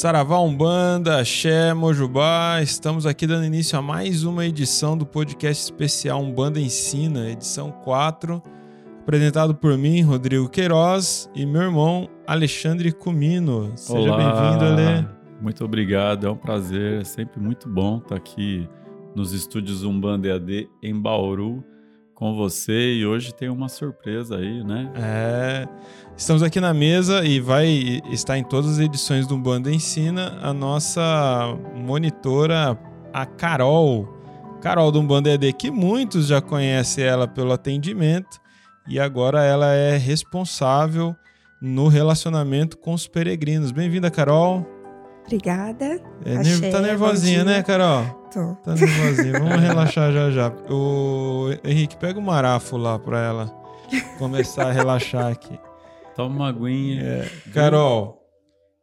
Saravá Umbanda, Axé, Mojubá, estamos aqui dando início a mais uma edição do podcast especial Umbanda Ensina, edição 4, apresentado por mim, Rodrigo Queiroz, e meu irmão Alexandre Cumino. Seja bem-vindo, Ale. Muito obrigado, é um prazer, é sempre muito bom estar aqui nos estúdios Umbanda EAD em Bauru com você e hoje tem uma surpresa aí, né? É, estamos aqui na mesa e vai estar em todas as edições do Umbanda Ensina a nossa monitora, a Carol. Carol do Umbanda EAD, que muitos já conhecem ela pelo atendimento e agora ela é responsável no relacionamento com os peregrinos. Bem-vinda, Carol. Obrigada. É, Achei, tá nervosinha, né, Carol? Tô. Tá nervosinha. Vamos relaxar já já. O Henrique, pega o marafo lá pra ela começar a relaxar aqui. Toma uma aguinha. É. Carol,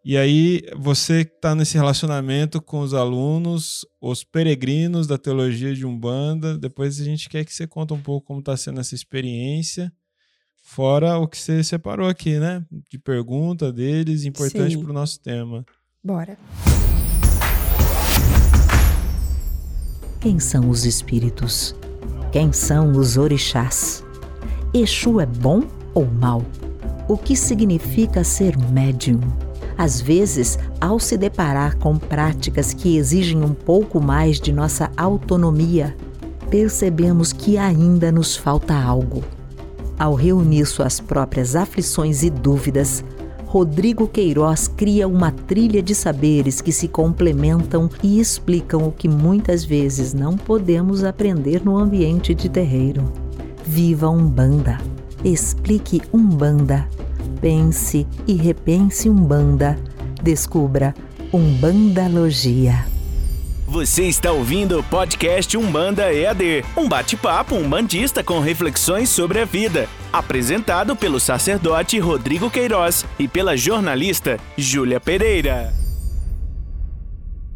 e aí você que tá nesse relacionamento com os alunos, os peregrinos da teologia de Umbanda, depois a gente quer que você conta um pouco como tá sendo essa experiência. Fora o que você separou aqui, né? De pergunta deles, importante para o nosso tema. Bora. Quem são os espíritos? Quem são os orixás? Exu é bom ou mal? O que significa ser médium? Às vezes, ao se deparar com práticas que exigem um pouco mais de nossa autonomia, percebemos que ainda nos falta algo. Ao reunir suas próprias aflições e dúvidas, Rodrigo Queiroz cria uma trilha de saberes que se complementam e explicam o que muitas vezes não podemos aprender no ambiente de terreiro. Viva Umbanda! Explique Umbanda! Pense e repense Umbanda! Descubra Umbandalogia! Você está ouvindo o podcast Umbanda EAD, um bate-papo umbandista com reflexões sobre a vida, apresentado pelo sacerdote Rodrigo Queiroz e pela jornalista Júlia Pereira.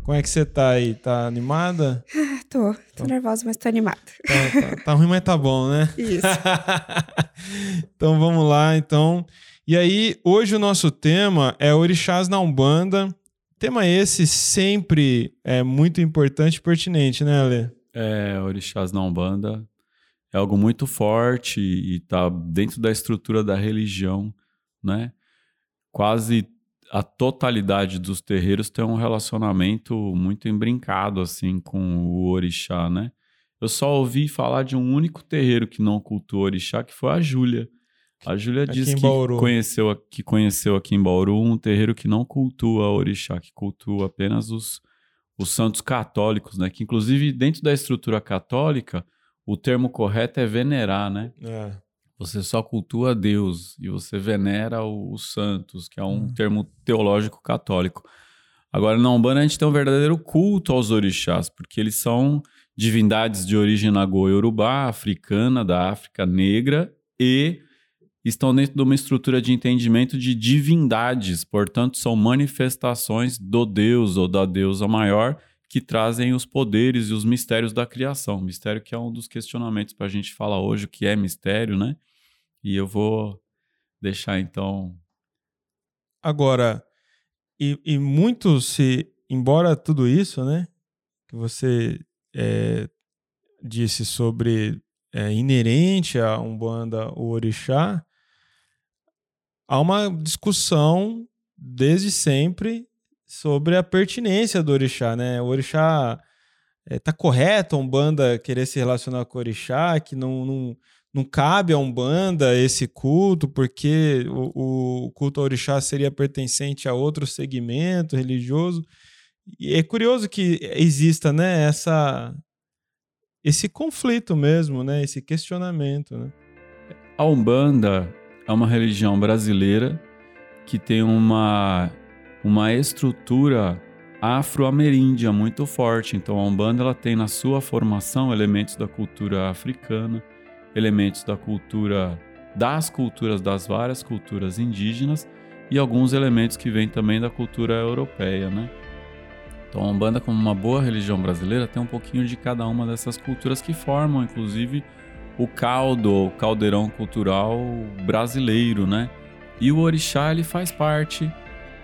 Como é que você tá aí? Tá animada? Ah, tô. Tô nervosa, mas tô animada. Tá, tá, tá ruim, mas tá bom, né? Isso. então vamos lá, então. E aí, hoje o nosso tema é Orixás na Umbanda Tema esse sempre é muito importante e pertinente, né, Ale? É, Orixás na Umbanda é algo muito forte e está dentro da estrutura da religião, né? Quase a totalidade dos terreiros tem um relacionamento muito embrincado assim com o orixá, né? Eu só ouvi falar de um único terreiro que não cultua orixá, que foi a Júlia. A Júlia disse que conheceu, que conheceu aqui em Bauru um terreiro que não cultua orixá, que cultua apenas os, os santos católicos, né? Que inclusive dentro da estrutura católica, o termo correto é venerar, né? É. Você só cultua Deus e você venera os santos, que é um hum. termo teológico católico. Agora, na Umbanda, a gente tem um verdadeiro culto aos orixás, porque eles são divindades de origem nagô-yorubá, africana, da África negra e estão dentro de uma estrutura de entendimento de divindades, portanto, são manifestações do Deus ou da deusa maior que trazem os poderes e os mistérios da criação. Mistério que é um dos questionamentos para a gente falar hoje, o que é mistério, né? E eu vou deixar então. Agora, e, e muito se, embora tudo isso, né, que você é, disse sobre é, inerente a Umbanda, o Orixá, há uma discussão desde sempre sobre a pertinência do orixá, né? O orixá é, tá correto a Umbanda querer se relacionar com o orixá, que não, não, não cabe a Umbanda esse culto, porque o, o culto ao orixá seria pertencente a outro segmento religioso. E é curioso que exista, né, essa esse conflito mesmo, né, esse questionamento, né? A Umbanda é uma religião brasileira que tem uma, uma estrutura afro-ameríndia muito forte. Então a Umbanda ela tem na sua formação elementos da cultura africana, elementos da cultura das culturas das várias culturas indígenas e alguns elementos que vêm também da cultura europeia, né? Então a Umbanda como uma boa religião brasileira tem um pouquinho de cada uma dessas culturas que formam inclusive o caldo, o caldeirão cultural brasileiro, né? E o orixá ele faz parte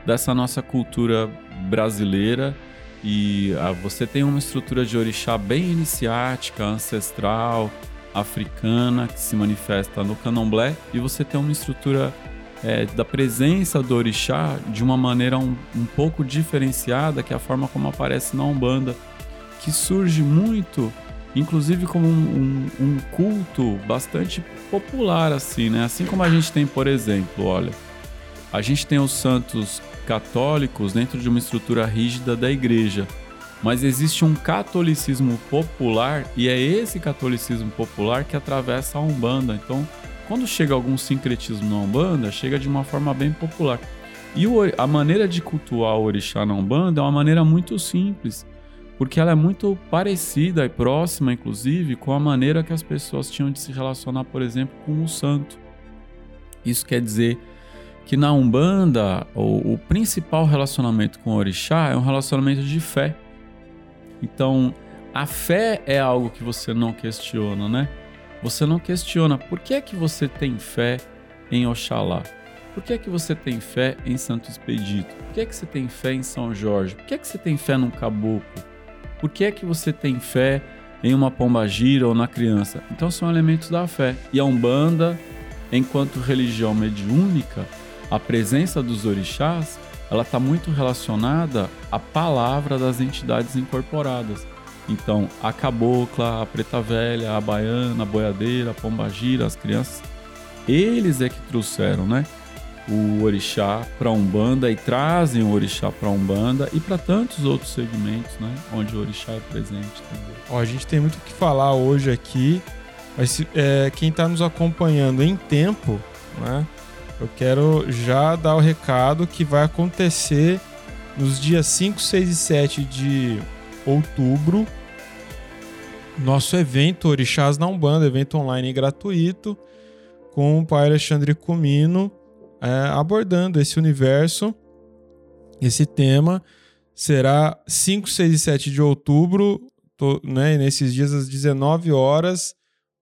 dessa nossa cultura brasileira e ah, você tem uma estrutura de orixá bem iniciática, ancestral, africana, que se manifesta no candomblé, e você tem uma estrutura é, da presença do orixá de uma maneira um, um pouco diferenciada, que é a forma como aparece na Umbanda, que surge muito, inclusive como um, um, um culto bastante popular, assim, né? Assim como a gente tem, por exemplo, olha, a gente tem os santos católicos dentro de uma estrutura rígida da igreja, mas existe um catolicismo popular e é esse catolicismo popular que atravessa a Umbanda. Então, quando chega algum sincretismo na Umbanda, chega de uma forma bem popular. E a maneira de cultuar o orixá na Umbanda é uma maneira muito simples, porque ela é muito parecida e próxima, inclusive, com a maneira que as pessoas tinham de se relacionar, por exemplo, com o santo. Isso quer dizer que na Umbanda o, o principal relacionamento com o orixá é um relacionamento de fé. Então, a fé é algo que você não questiona, né? Você não questiona por que é que você tem fé em Oxalá? Por que é que você tem fé em Santo Expedito? Por que é que você tem fé em São Jorge? Por que é que você tem fé num caboclo? Por que é que você tem fé em uma pombagira ou na criança? Então são elementos da fé. E a Umbanda, enquanto religião mediúnica, a presença dos orixás ela está muito relacionada à palavra das entidades incorporadas. Então, a cabocla, a preta velha, a baiana, a boiadeira, a pombagira, as crianças, eles é que trouxeram, né? O orixá para Umbanda e trazem o orixá para Umbanda e para tantos outros segmentos, né? Onde o orixá é presente também. Ó, a gente tem muito o que falar hoje aqui, mas é, quem está nos acompanhando em tempo, né? Eu quero já dar o recado que vai acontecer nos dias 5, 6 e 7 de outubro. Nosso evento Orixás na Umbanda, evento online gratuito, com o pai Alexandre Comino é, abordando esse universo, esse tema. Será 5, 6 e 7 de outubro, tô, né, nesses dias às 19 horas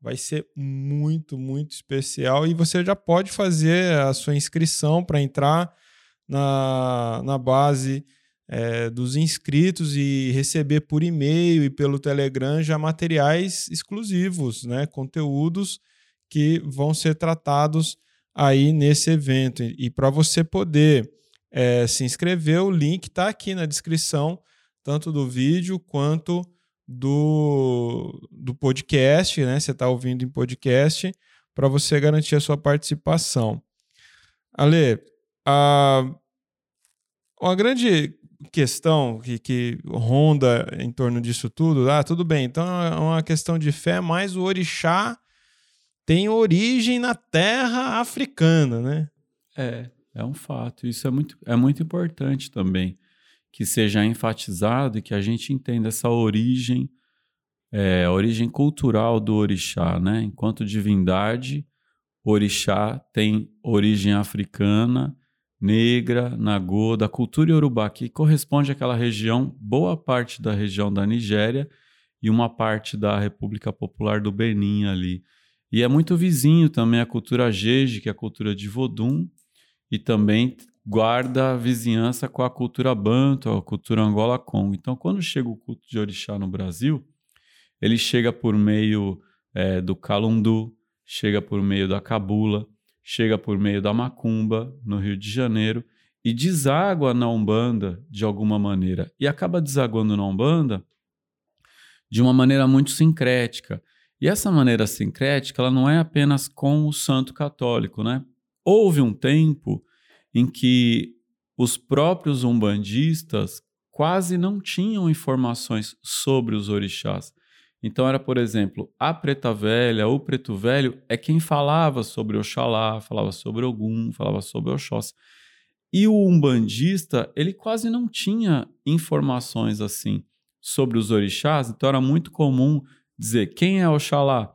vai ser muito, muito especial e você já pode fazer a sua inscrição para entrar na, na base é, dos inscritos e receber por e-mail e pelo Telegram já materiais exclusivos, né? conteúdos que vão ser tratados aí nesse evento. E, para você poder é, se inscrever, o link está aqui na descrição, tanto do vídeo quanto do, do podcast, né? Você está ouvindo em podcast, para você garantir a sua participação. Ale, a, uma grande questão que, que ronda em torno disso tudo, ah, tudo bem, então é uma questão de fé, mas o orixá tem origem na terra africana, né? É, é um fato. Isso é muito, é muito importante também que seja enfatizado e que a gente entenda essa origem, é, origem cultural do orixá, né? Enquanto divindade, orixá tem origem africana, negra, nagô, da cultura iorubá, que corresponde àquela região, boa parte da região da Nigéria e uma parte da República Popular do Benin ali. E é muito vizinho também a cultura Jeje, que é a cultura de Vodum, e também guarda a vizinhança com a cultura banto, a cultura Angola-Congo. Então, quando chega o culto de orixá no Brasil, ele chega por meio é, do calundu, chega por meio da cabula, chega por meio da macumba, no Rio de Janeiro, e deságua na Umbanda de alguma maneira. E acaba desaguando na Umbanda de uma maneira muito sincrética. E essa maneira sincrética, ela não é apenas com o santo católico, né? Houve um tempo em que os próprios umbandistas quase não tinham informações sobre os orixás. Então era, por exemplo, a preta velha, o preto velho é quem falava sobre Oxalá, falava sobre Ogum, falava sobre Oxóssi. E o umbandista, ele quase não tinha informações assim sobre os orixás, então era muito comum dizer quem é Oxalá?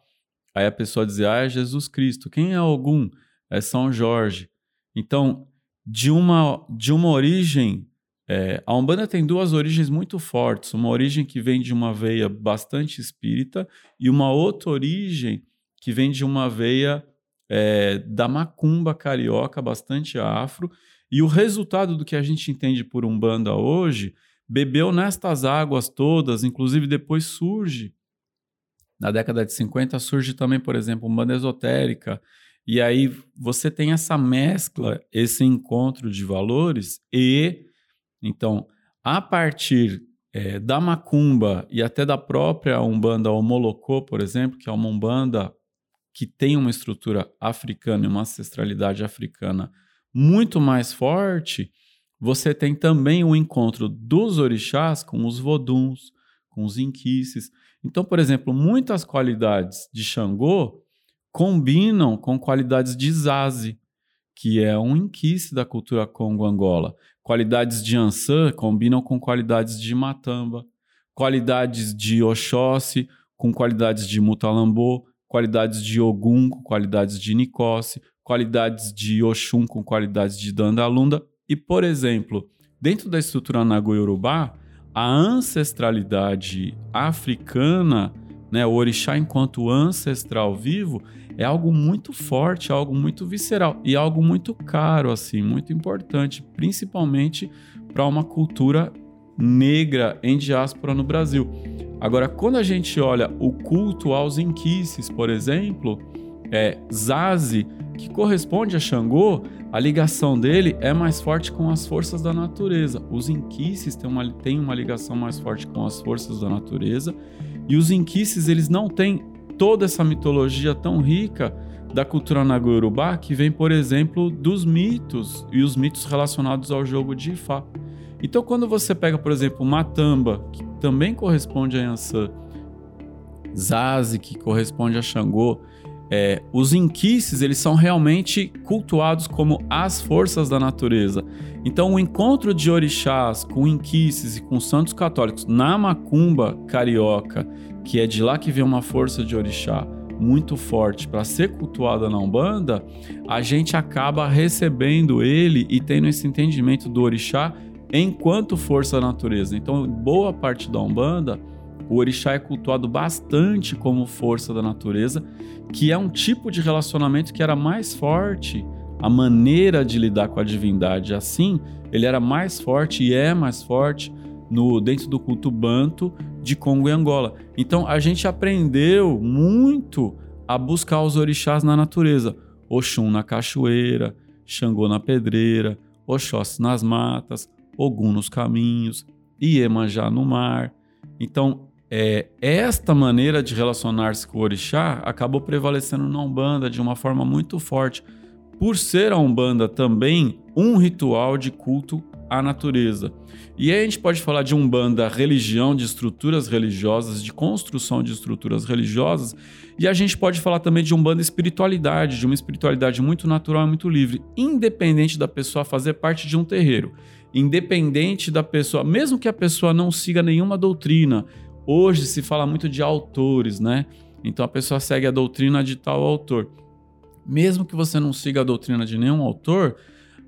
Aí a pessoa dizia, ah, é Jesus Cristo. Quem é Ogum? É São Jorge. Então, de uma, de uma origem. É, a Umbanda tem duas origens muito fortes. Uma origem que vem de uma veia bastante espírita e uma outra origem que vem de uma veia é, da macumba carioca, bastante afro. E o resultado do que a gente entende por Umbanda hoje bebeu nestas águas todas, inclusive depois surge, na década de 50, surge também, por exemplo, Umbanda esotérica. E aí você tem essa mescla, esse encontro de valores e, então, a partir é, da macumba e até da própria Umbanda Omolocô, por exemplo, que é uma Umbanda que tem uma estrutura africana e uma ancestralidade africana muito mais forte, você tem também o encontro dos orixás com os voduns, com os inquices. Então, por exemplo, muitas qualidades de Xangô combinam com qualidades de Zazi, que é um inquice da cultura Congo-Angola. Qualidades de Ansan combinam com qualidades de Matamba. Qualidades de Oxóssi com qualidades de Mutalambô qualidades de Ogum com qualidades de Nicose, qualidades de Oxum com qualidades de Dandalunda. E, por exemplo, dentro da estrutura Nago-Yorubá, a ancestralidade africana, né, o orixá enquanto ancestral vivo, é algo muito forte, algo muito visceral e algo muito caro, assim, muito importante, principalmente para uma cultura negra em diáspora no Brasil. Agora, quando a gente olha o culto aos inquices, por exemplo, é Zazi, que corresponde a Xangô, a ligação dele é mais forte com as forças da natureza. Os inquices têm uma, têm uma ligação mais forte com as forças da natureza, e os inquices eles não têm toda essa mitologia tão rica da cultura nago-urubá que vem, por exemplo, dos mitos e os mitos relacionados ao jogo de Ifá. Então, quando você pega, por exemplo, Matamba, que também corresponde a Yansan, Zazi, que corresponde a Xangô, é, os inquices eles são realmente cultuados como as forças da natureza. Então, o encontro de orixás com inquices e com santos católicos na macumba carioca, que é de lá que vem uma força de orixá muito forte para ser cultuada na Umbanda, a gente acaba recebendo ele e tendo esse entendimento do orixá enquanto força da natureza. Então, boa parte da Umbanda, o orixá é cultuado bastante como força da natureza, que é um tipo de relacionamento que era mais forte, a maneira de lidar com a divindade assim, ele era mais forte e é mais forte no dentro do culto banto de Congo e Angola. Então a gente aprendeu muito a buscar os orixás na natureza. Oxum na cachoeira, Xangô na pedreira, Oxóssi nas matas, Ogum nos caminhos, Iemanjá no mar. Então, é, esta maneira de relacionar-se com o orixá acabou prevalecendo na Umbanda de uma forma muito forte, por ser a Umbanda também um ritual de culto à natureza. E aí a gente pode falar de Umbanda religião, de estruturas religiosas, de construção de estruturas religiosas, e a gente pode falar também de Umbanda espiritualidade, de uma espiritualidade muito natural e muito livre, independente da pessoa fazer parte de um terreiro independente da pessoa, mesmo que a pessoa não siga nenhuma doutrina. Hoje se fala muito de autores, né? Então a pessoa segue a doutrina de tal autor. Mesmo que você não siga a doutrina de nenhum autor,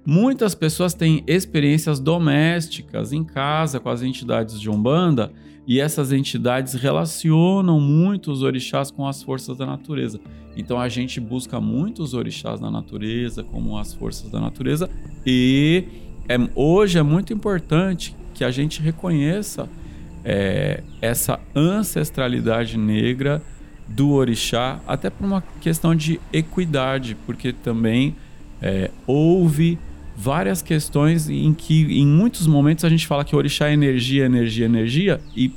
muitas pessoas têm experiências domésticas em casa com as entidades de Umbanda e essas entidades relacionam muito os orixás com as forças da natureza. Então a gente busca muito os orixás na natureza, como as forças da natureza, e é, hoje é muito importante que a gente reconheça é, essa ancestralidade negra do orixá, até por uma questão de equidade, porque também é, houve várias questões em que, em muitos momentos, a gente fala que orixá é energia, energia, energia, e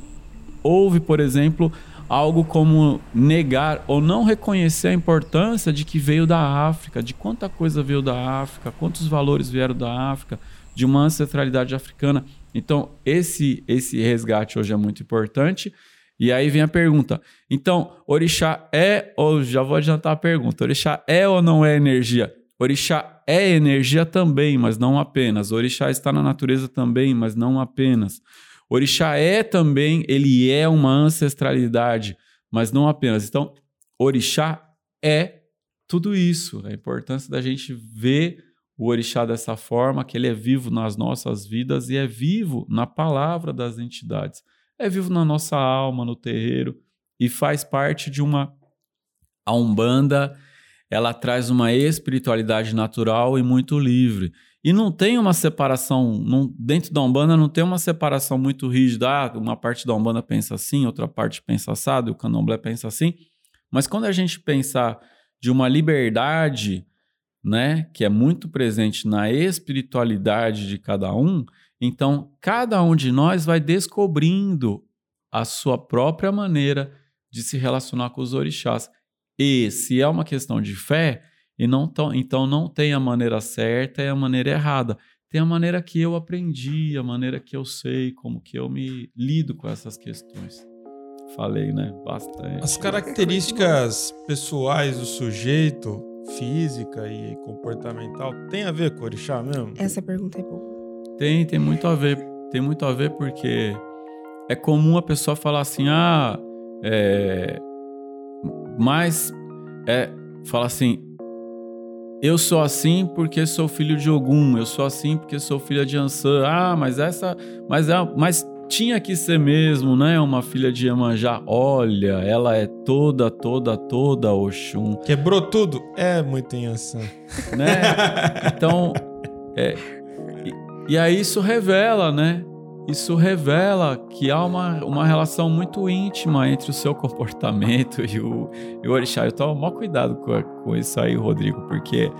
houve, por exemplo, algo como negar ou não reconhecer a importância de que veio da África, de quanta coisa veio da África, quantos valores vieram da África, de uma ancestralidade africana. Então, esse, esse resgate hoje é muito importante. E aí vem a pergunta: então, orixá é, ou já vou adiantar a pergunta: orixá é ou não é energia? Orixá é energia também, mas não apenas. Orixá está na natureza também, mas não apenas. Orixá é também, ele é uma ancestralidade, mas não apenas. Então, orixá é tudo isso. A importância da gente ver o orixá dessa forma, que ele é vivo nas nossas vidas e é vivo na palavra das entidades. É vivo na nossa alma, no terreiro e faz parte de uma a Umbanda ela traz uma espiritualidade natural e muito livre. E não tem uma separação, não, dentro da Umbanda não tem uma separação muito rígida. Ah, uma parte da Umbanda pensa assim, outra parte pensa assado, o candomblé pensa assim. Mas quando a gente pensar de uma liberdade, né, que é muito presente na espiritualidade de cada um, então cada um de nós vai descobrindo a sua própria maneira de se relacionar com os orixás. E se é uma questão de fé, e não tão, então não tem a maneira certa e a maneira errada. Tem a maneira que eu aprendi, a maneira que eu sei, como que eu me lido com essas questões. Falei, né? Bastante. As características pessoais do sujeito, física e comportamental, tem a ver com o orixá mesmo? Essa pergunta é boa. Tem, tem muito a ver. Tem muito a ver porque é comum a pessoa falar assim, ah, é, mas é, fala assim, eu sou assim porque sou filho de Ogum, eu sou assim porque sou filha de Ansan. Ah, mas essa, mas é, mas tinha que ser mesmo, né? Uma filha de Iemanjá. Olha, ela é toda, toda, toda Oxum. Quebrou tudo? É muito Ansan. Né? Então, é, e, e aí isso revela, né? Isso revela que há uma, uma relação muito íntima entre o seu comportamento e o, e o orixá. Eu tomo maior cuidado com, com isso aí, Rodrigo, porque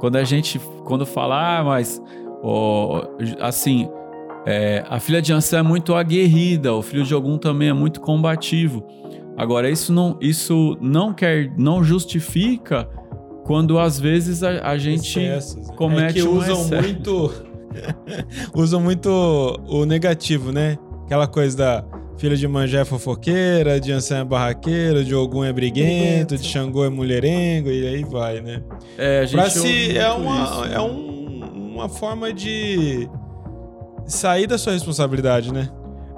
quando a gente, quando fala, ah, mas, oh, assim, é, a filha de Ansel é muito aguerrida, o filho de Ogum também é muito combativo. Agora, isso não, isso não quer, não justifica quando às vezes a, a gente Excessos. comete é que um usam excesso. muito usam muito o negativo, né? Aquela coisa da filha de Manjé é fofoqueira, de Ansan é barraqueira, de Ogum é briguento, de Xangô é mulherengo, e aí vai, né? É, a gente pra si é uma, isso. é um- uma forma de sair da sua responsabilidade, né?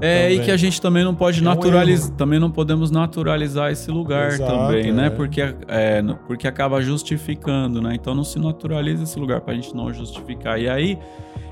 É, e Também. que a gente também não pode É um naturalizar, também não podemos naturalizar esse lugar Exato, também, né? é. Porque, é, porque acaba justificando, né? Então não se naturaliza esse lugar pra gente não justificar. E aí,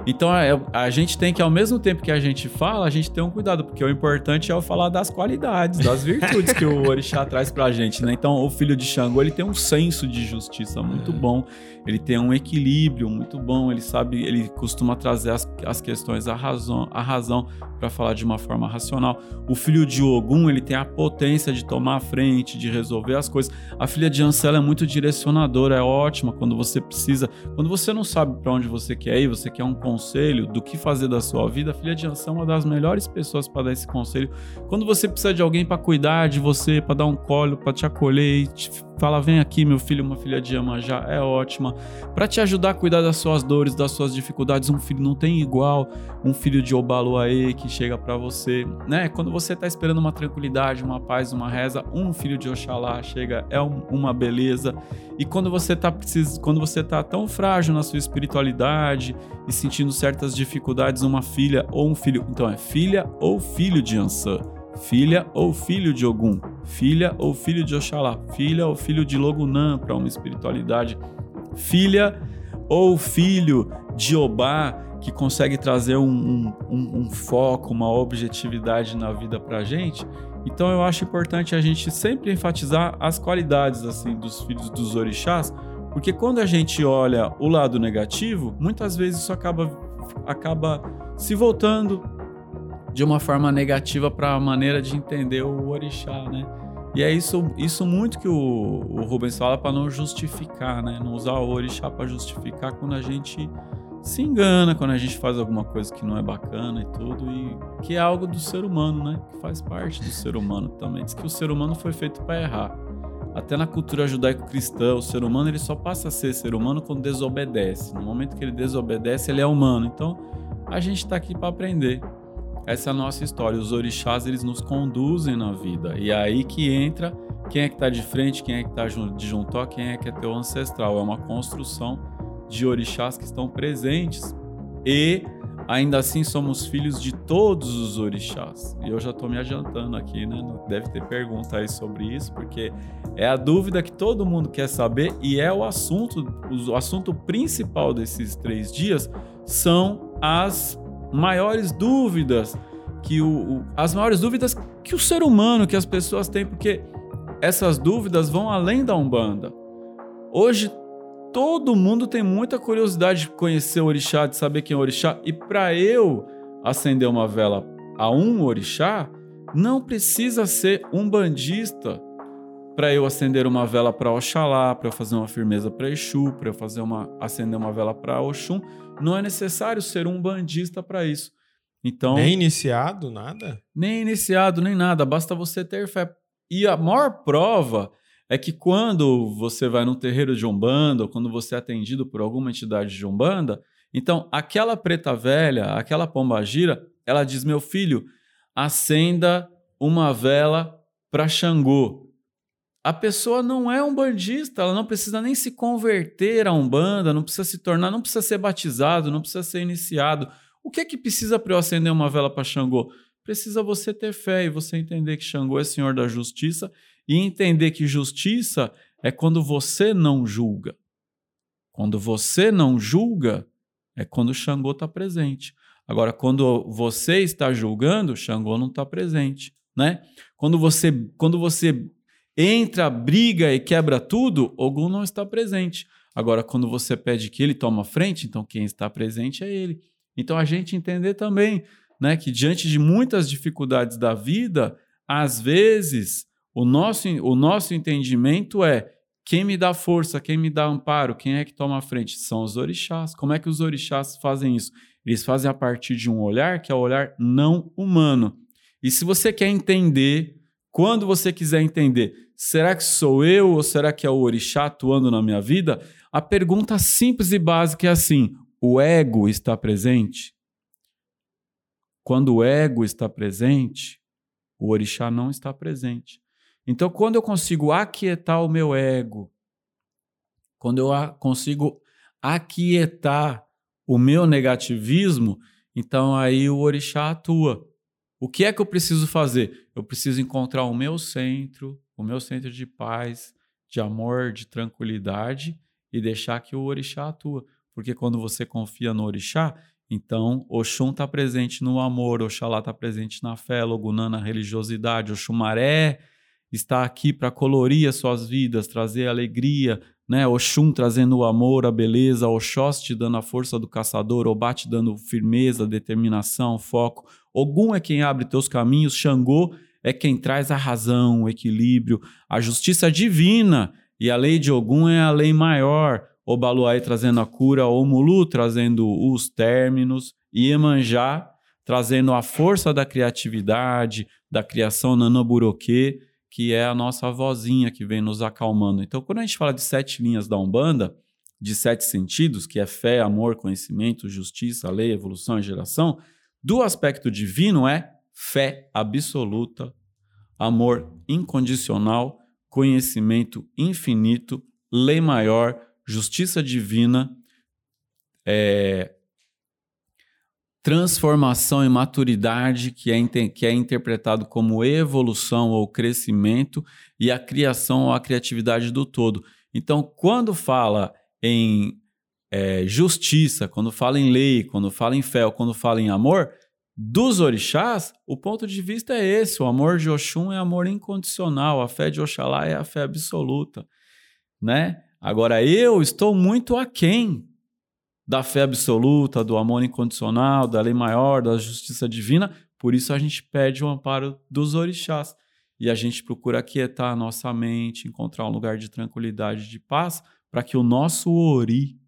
então é, a gente tem que, ao mesmo tempo que a gente fala, a gente tem um cuidado, porque o importante é eu falar das qualidades, das virtudes que o Orixá traz pra gente, né? Então o filho de Xangô, ele tem um senso de justiça muito É. bom, ele tem um equilíbrio muito bom, ele sabe, ele costuma trazer as, as questões à razão, à razão para falar de uma forma racional. O filho de Ogum, ele tem a potência de tomar a frente, de resolver as coisas. A filha de Ansela é muito direcionadora, é ótima quando você precisa, quando você não sabe para onde você quer ir, você quer um conselho do que fazer da sua vida, a filha de Ansel é uma das melhores pessoas para dar esse conselho. Quando você precisa de alguém para cuidar de você, para dar um colo, para te acolher e te falar, vem aqui, meu filho, uma filha de Iemanjá, é ótima. Para te ajudar a cuidar das suas dores, das suas dificuldades, um filho não tem igual um filho de Obaluaê que chega para você, né? Quando você tá esperando uma tranquilidade, uma paz, uma reza, um filho de Oxalá chega, é um- uma beleza. E quando você tá precis... quando você tá tão frágil na sua espiritualidade e sentindo certas dificuldades, uma filha ou um filho, então é filha ou filho de Ansan, filha ou filho de Ogum, filha ou filho de Oxalá, filha ou filho de Logunã para uma espiritualidade, filha ou filho de Obá que consegue trazer um, um- um- um foco, uma objetividade na vida pra gente. Então eu acho importante a gente sempre enfatizar as qualidades assim dos filhos dos orixás, porque quando a gente olha o lado negativo, muitas vezes isso acaba acaba se voltando de uma forma negativa para a maneira de entender o orixá, né? E é isso, isso muito que o, o Rubens fala para não justificar, né? Não usar o orixá para justificar quando a gente se engana, quando a gente faz alguma coisa que não é bacana e tudo, e que é algo do ser humano, né? Que faz parte do ser humano também. Diz que o ser humano foi feito para errar. Até na cultura judaico-cristã, o ser humano ele só passa a ser ser humano quando desobedece. No momento que ele desobedece, ele é humano. Então, a gente está aqui para aprender. Essa é a nossa história. Os orixás, eles nos conduzem na vida. E é aí que entra quem é que está de frente, quem é que está de juntó, quem é que é teu ancestral. É uma construção de orixás que estão presentes. E ainda assim somos filhos de todos os orixás. E eu já estou me adiantando aqui, né? Deve ter pergunta aí sobre isso, porque é a dúvida que todo mundo quer saber e é o assunto, o assunto principal desses três dias são as maiores dúvidas que o, o- as maiores dúvidas que o ser humano, que as pessoas têm, porque essas dúvidas vão além da Umbanda. Hoje todo mundo tem muita curiosidade de conhecer o orixá, de saber quem é o orixá, e para eu acender uma vela a um orixá, não precisa ser um bandista para eu acender uma vela para Oxalá, para eu fazer uma firmeza para Exu, para eu fazer uma acender uma vela para Oxum, não é necessário ser um bandista para isso. Então, Nem iniciado, nada? nem iniciado, nem nada, basta você ter fé. E a maior prova é que quando você vai num terreiro de Umbanda, ou quando você é atendido por alguma entidade de Umbanda, então aquela preta velha, aquela pombagira, ela diz: Meu filho, acenda uma vela para Xangô. A pessoa não é um bandista, ela não precisa nem se converter a Umbanda, não precisa se tornar, não precisa ser batizado, não precisa ser iniciado. O que é que precisa para eu acender uma vela para Xangô? Precisa você ter fé e você entender que Xangô é senhor da justiça e entender que justiça é quando você não julga. Quando você não julga, é quando Xangô está presente. Agora, quando você está julgando, Xangô não está presente, né? Quando você, quando você entra, briga e quebra tudo, Ogum não está presente. Agora, quando você pede que ele tome a frente, então quem está presente é ele. Então, a gente entender também né, que diante de muitas dificuldades da vida, às vezes o nosso, o nosso entendimento é quem me dá força, quem me dá amparo, quem é que toma a frente? São os orixás. Como é que os orixás fazem isso? Eles fazem a partir de um olhar que é o olhar não humano. E se você quer entender, quando você quiser entender, será que sou eu ou será que é o orixá atuando na minha vida? A pergunta simples e básica é assim: o ego está presente? Quando o ego está presente, o orixá não está presente. Então, quando eu consigo aquietar o meu ego, quando eu consigo aquietar o meu negativismo, então aí o orixá atua. O que é que eu preciso fazer? Eu preciso encontrar o meu centro, o meu centro de paz, de amor, de tranquilidade e deixar que o orixá atua. Porque quando você confia no orixá, então Oxum está presente no amor, Oxalá está presente na fé, Logunã na religiosidade, Oxumaré está aqui para colorir as suas vidas, trazer alegria, né? Oxum trazendo o amor, a beleza, Oxóssi dando a força do caçador, Obate dando firmeza, determinação, foco. Ogum é quem abre teus caminhos, Xangô é quem traz a razão, o equilíbrio, a justiça divina. E a lei de Ogum é a lei maior. Obaluai trazendo a cura, Omulu trazendo os términos, Iemanjá trazendo a força da criatividade, da criação nanoburoquê, que é a nossa vozinha que vem nos acalmando. Então, quando a gente fala de sete linhas da Umbanda, de sete sentidos, que é fé, amor, conhecimento, justiça, lei, evolução e geração, do aspecto divino é fé absoluta, amor incondicional, conhecimento infinito, lei maior, justiça divina, é, transformação e maturidade, que é, que é interpretado como evolução ou crescimento, e a criação ou a criatividade do todo. Então, quando fala em é, justiça, quando fala em lei, quando fala em fé ou quando fala em amor, dos orixás, o ponto de vista é esse: o amor de Oxum é amor incondicional, a fé de Oxalá é a fé absoluta, né? Agora eu estou muito aquém da fé absoluta, do amor incondicional, da lei maior, da justiça divina, por isso a gente pede o amparo dos orixás. E a gente procura aquietar a nossa mente, encontrar um lugar de tranquilidade, de paz, para que o nosso ori,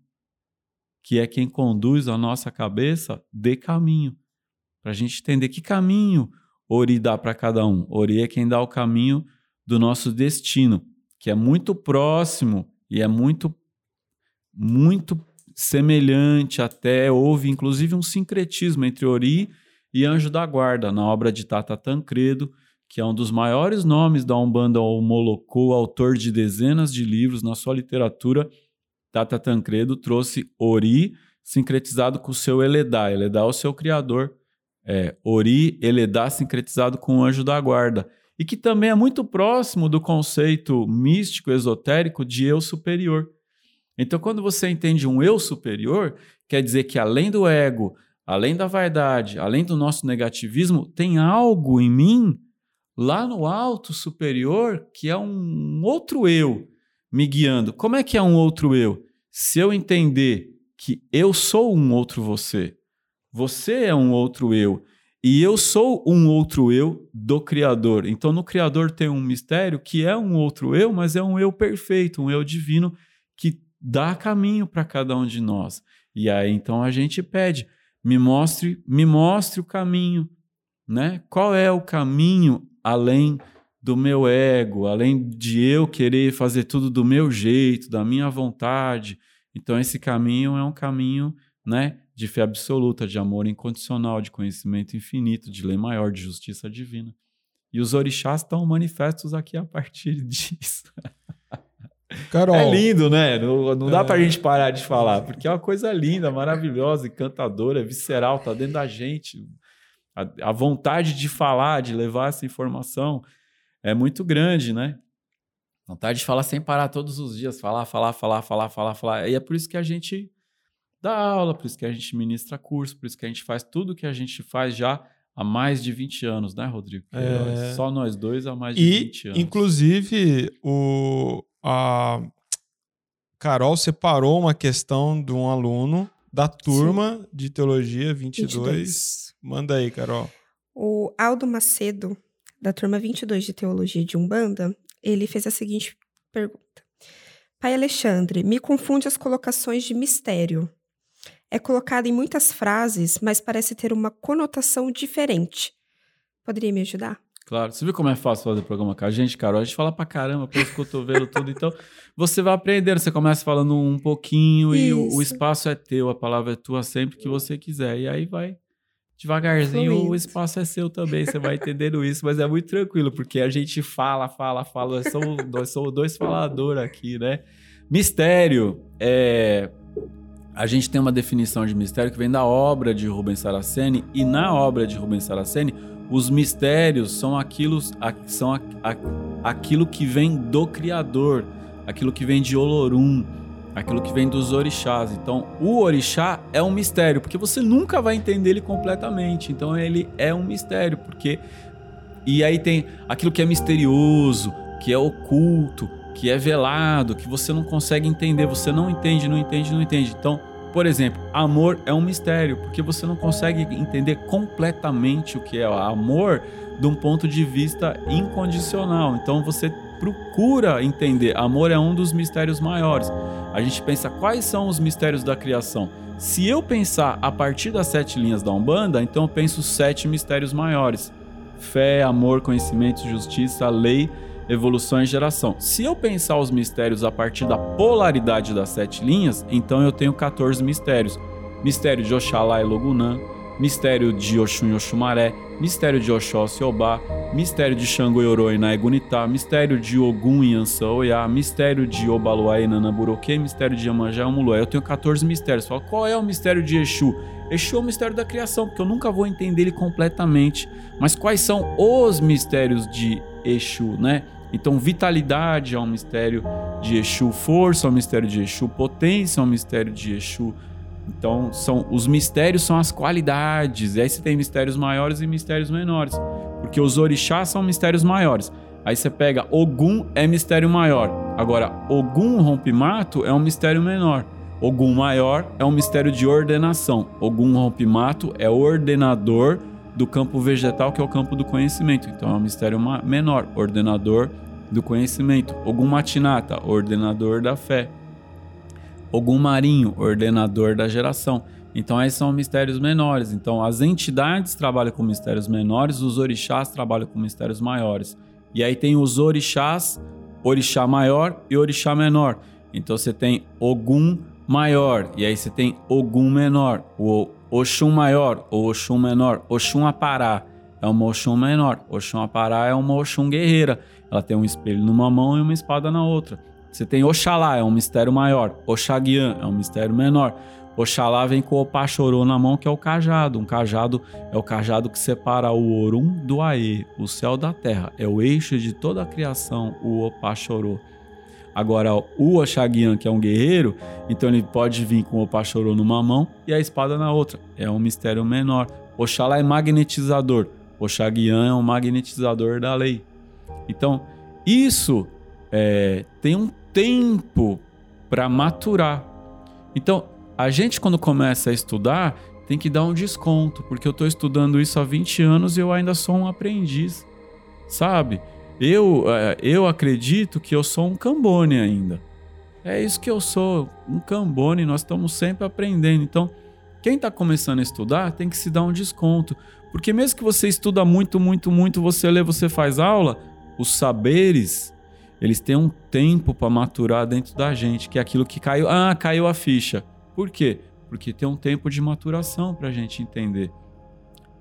que é quem conduz a nossa cabeça, dê caminho. Para a gente entender que caminho Ori dá para cada um. Ori é quem dá o caminho do nosso destino, que é muito próximo e é muito, muito semelhante até. Houve inclusive um sincretismo entre Ori e Anjo da Guarda, na obra de Tata Tancredo, que é um dos maiores nomes da Umbanda ou Molocô, autor de dezenas de livros na sua literatura. Tata Tancredo trouxe Ori sincretizado com o seu Eledá. Eledá é o seu criador é, Ori Eledá sincretizado com o anjo da guarda, e que também é muito próximo do conceito místico, esotérico de eu superior. Então, quando você entende um eu superior, quer dizer que além do ego, além da vaidade, além do nosso negativismo, tem algo em mim lá no alto superior que é um outro eu, me guiando. Como é que é um outro eu? Se eu entender que eu sou um outro você, você é um outro eu, e eu sou um outro eu do Criador. Então, no Criador tem um mistério que é um outro eu, mas é um eu perfeito, um eu divino dá caminho para cada um de nós. E aí, então, a gente pede: me mostre, me mostre o caminho, né? Qual é o caminho além do meu ego, além de eu querer fazer tudo do meu jeito, da minha vontade? Então, esse caminho é um caminho, né? de fé absoluta, de amor incondicional, de conhecimento infinito, de lei maior, de justiça divina. E os orixás estão manifestos aqui a partir disso. Carol. É lindo, né? Não, não dá É. pra gente parar de falar, porque é uma coisa linda, maravilhosa, encantadora, visceral, tá dentro da gente. A, a vontade de falar, de levar essa informação é muito grande, né? Vontade de falar sem parar todos os dias, falar, falar, falar, falar, falar, falar. E é por isso que a gente dá aula, por isso que a gente ministra curso, por isso que a gente faz tudo que a gente faz já há mais de 20 anos, né, Rodrigo? É. Só nós dois há mais de E, 20 anos. inclusive, o, a Carol separou uma questão de um aluno da turma de Teologia 22. 22. Manda aí, Carol. O Aldo Macedo, da turma 22 de Teologia de Umbanda, ele fez a seguinte pergunta. Pai Alexandre, me confunde as colocações de mistério. É colocado em muitas frases, mas parece ter uma conotação diferente. Poderia me ajudar? Claro. Você viu como é fácil fazer programa com a gente, Carol? A gente fala pra caramba, pelos cotovelos, tudo. Então, você vai aprendendo. Você começa falando um pouquinho e o, o Isso. espaço é teu, a palavra é tua sempre que você quiser. E aí vai devagarzinho, o Fluindo. espaço é seu também. Você vai entendendo isso, mas é muito tranquilo, porque a gente fala, fala, fala. Nós somos, nós somos dois faladores aqui, né? Mistério é. A gente tem uma definição de mistério que vem da obra de Rubens Saraceni, e na obra de Rubens Saraceni, os mistérios são aquilo, são aquilo que vem do Criador, aquilo que vem de Olorum, aquilo que vem dos orixás. Então, o orixá é um mistério, porque você nunca vai entender ele completamente. Então, ele é um mistério, porque. E aí tem aquilo que é misterioso, que é oculto, que é velado, que você não consegue entender, você não entende, não entende, não entende. Então, por exemplo, amor é um mistério, porque você não consegue entender completamente o que é amor de um ponto de vista incondicional. Então você procura entender. Amor é um dos mistérios maiores. A gente pensa quais são os mistérios da criação. Se eu pensar a partir das sete linhas da Umbanda, então eu penso sete mistérios maiores: fé, amor, conhecimento, justiça, lei, evolução e geração. Se eu pensar os mistérios a partir da polaridade das sete linhas, então eu tenho 14 mistérios. Mistério de Oxalá e Logunã, mistério de Oxum e Oxumaré, mistério de Oxóssi e Obá, mistério de Xangô e Oro e Naegunitá, mistério de Ogum e Ansa Oiá, mistério de Obaluá e Nanaburoque, mistério de Iemanjá e Omulué. Eu tenho 14 mistérios. Fala, qual é o mistério de Exu? Exu é o mistério da criação, porque eu nunca vou entender ele completamente. Mas quais são os mistérios de Exu, né? Então, vitalidade é um mistério de Exu, força é um mistério de Exu, potência é um mistério de Exu. Então, são os mistérios são as qualidades. E aí você tem mistérios maiores e mistérios menores. Porque os orixás são mistérios maiores. Aí você pega Ogum é mistério maior. Agora, Ogum rompimato é um mistério menor. Ogum maior é um mistério de ordenação. Ogum rompimato é ordenador do campo vegetal, que é o campo do conhecimento. Então é um mistério menor, ordenador do conhecimento. Ogum matinata, ordenador da fé. Ogum marinho, ordenador da geração. Então esses são mistérios menores. Então as entidades trabalham com mistérios menores, os orixás trabalham com mistérios maiores. E aí tem os orixás, orixá maior e orixá menor. Então você tem Ogum maior e aí você tem Ogum menor, o Oxum maior ou Oxum menor, Oxum apará é uma Oxum menor, Oxum apará é uma Oxum guerreira. Ela tem um espelho numa mão e uma espada na outra. Você tem Oxalá, é um mistério maior. Oxaguian é um mistério menor. Oxalá vem com o Opachorô na mão, que é o cajado. Um cajado é o cajado que separa o Orum do Aê, o céu da terra. É o eixo de toda a criação, o Opachorô. Agora, o Oxaguian, que é um guerreiro, então ele pode vir com o Opachorô numa mão e a espada na outra. É um mistério menor. Oxalá é magnetizador. Oxaguian é um magnetizador da lei. Então, isso é, tem um tempo para maturar. Então, a gente quando começa a estudar, tem que dar um desconto, porque eu estou estudando isso há 20 anos e eu ainda sou um aprendiz, sabe? Eu, é, eu acredito que eu sou um cambone ainda. É isso que eu sou, um cambone, nós estamos sempre aprendendo. Então, quem está começando a estudar tem que se dar um desconto. Porque mesmo que você estuda muito, muito, muito, você lê, você faz aula, os saberes, eles têm um tempo para maturar dentro da gente, que é aquilo que caiu. Ah, caiu a ficha. Por quê? Porque tem um tempo de maturação para a gente entender.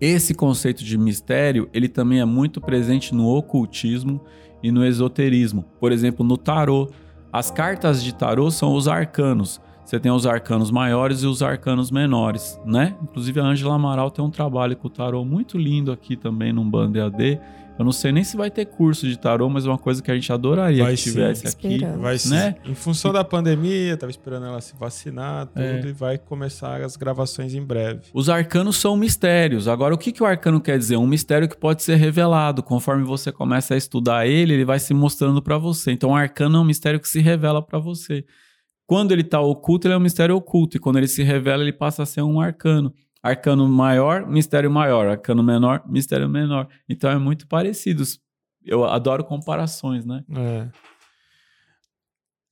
Esse conceito de mistério, ele também é muito presente no ocultismo e no esoterismo. Por exemplo, no tarô. As cartas de tarô são os arcanos. Você tem os arcanos maiores e os arcanos menores, né? Inclusive a Ângela Amaral tem um trabalho com o tarô muito lindo aqui também num Band EAD. Eu não sei nem se vai ter curso de tarô, mas é uma coisa que a gente adoraria Vai que sim. tivesse aqui. Esperamos. Vai sim. Né? Em função da pandemia, tava esperando ela se vacinar, tudo, É. e vai começar as gravações em breve. Os arcanos são mistérios. Agora, o que, que o arcano quer dizer? Um mistério que pode ser revelado. Conforme você começa a estudar ele, ele vai se mostrando para você. Então, o arcano é um mistério que se revela para você. Quando ele está oculto, ele é um mistério oculto. E quando ele se revela, ele passa a ser um arcano. Arcano maior, mistério maior. Arcano menor, mistério menor. Então, é muito parecido. Eu adoro comparações, né? É.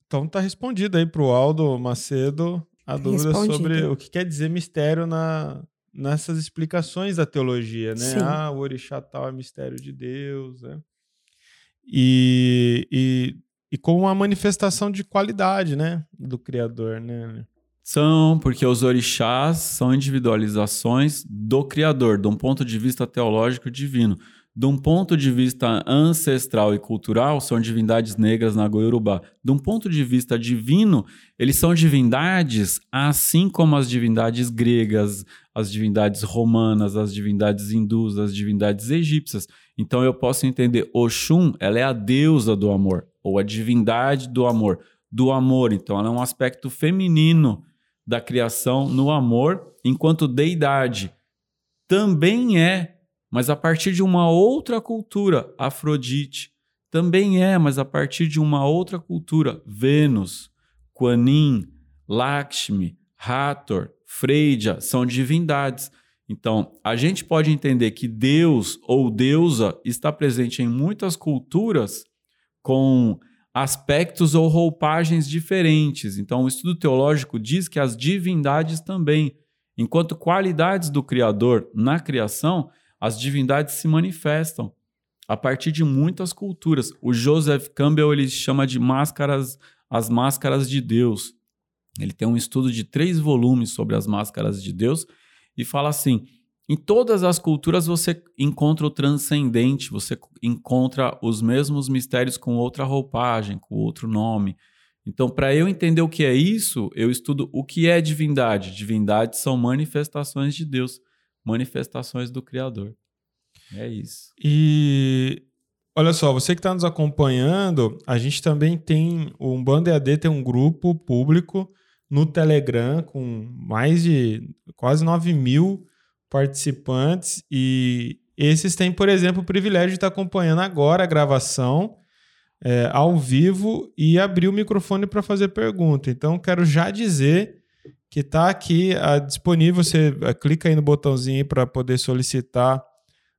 Então tá respondido aí pro Aldo Macedo a dúvida Respondido. sobre o que quer dizer mistério na, nessas explicações da teologia, né? Sim. Ah, o orixá tal é mistério de Deus, né? E, e, e com uma manifestação de qualidade, né? Do Criador, né? São, porque os orixás são individualizações do Criador, de um ponto de vista teológico divino. De um ponto de vista ancestral e cultural, são divindades negras na Goiurubá. De um ponto de vista divino, eles são divindades assim como as divindades gregas, as divindades romanas, as divindades hindus, as divindades egípcias. Então eu posso entender Oxum, ela é a deusa do amor, ou a divindade do amor, do amor. Então ela é um aspecto feminino da criação no amor, enquanto deidade também é, mas a partir de uma outra cultura, Afrodite também é, mas a partir de uma outra cultura, Vênus, Quanin, Lakshmi, Hathor, Freya são divindades. Então, a gente pode entender que Deus ou deusa está presente em muitas culturas com aspectos ou roupagens diferentes. Então, o estudo teológico diz que as divindades também, enquanto qualidades do Criador na criação, as divindades se manifestam a partir de muitas culturas. O Joseph Campbell ele chama de máscaras, as máscaras de Deus. Ele tem um estudo de três volumes sobre as máscaras de Deus e fala assim: em todas as culturas você encontra o transcendente, você encontra os mesmos mistérios com outra roupagem, com outro nome. Então, para eu entender o que é isso, eu estudo o que é divindade. Divindades são manifestações de Deus, manifestações do Criador. É isso. E olha só, você que está nos acompanhando, a gente também tem, o Umbanda EAD tem um grupo público no Telegram com mais de quase 9 mil participantes e esses têm, por exemplo, o privilégio de estar acompanhando agora a gravação é, ao vivo e abrir o microfone para fazer pergunta. Então, quero já dizer que está aqui ah, disponível. Você ah, clica aí no botãozinho para poder solicitar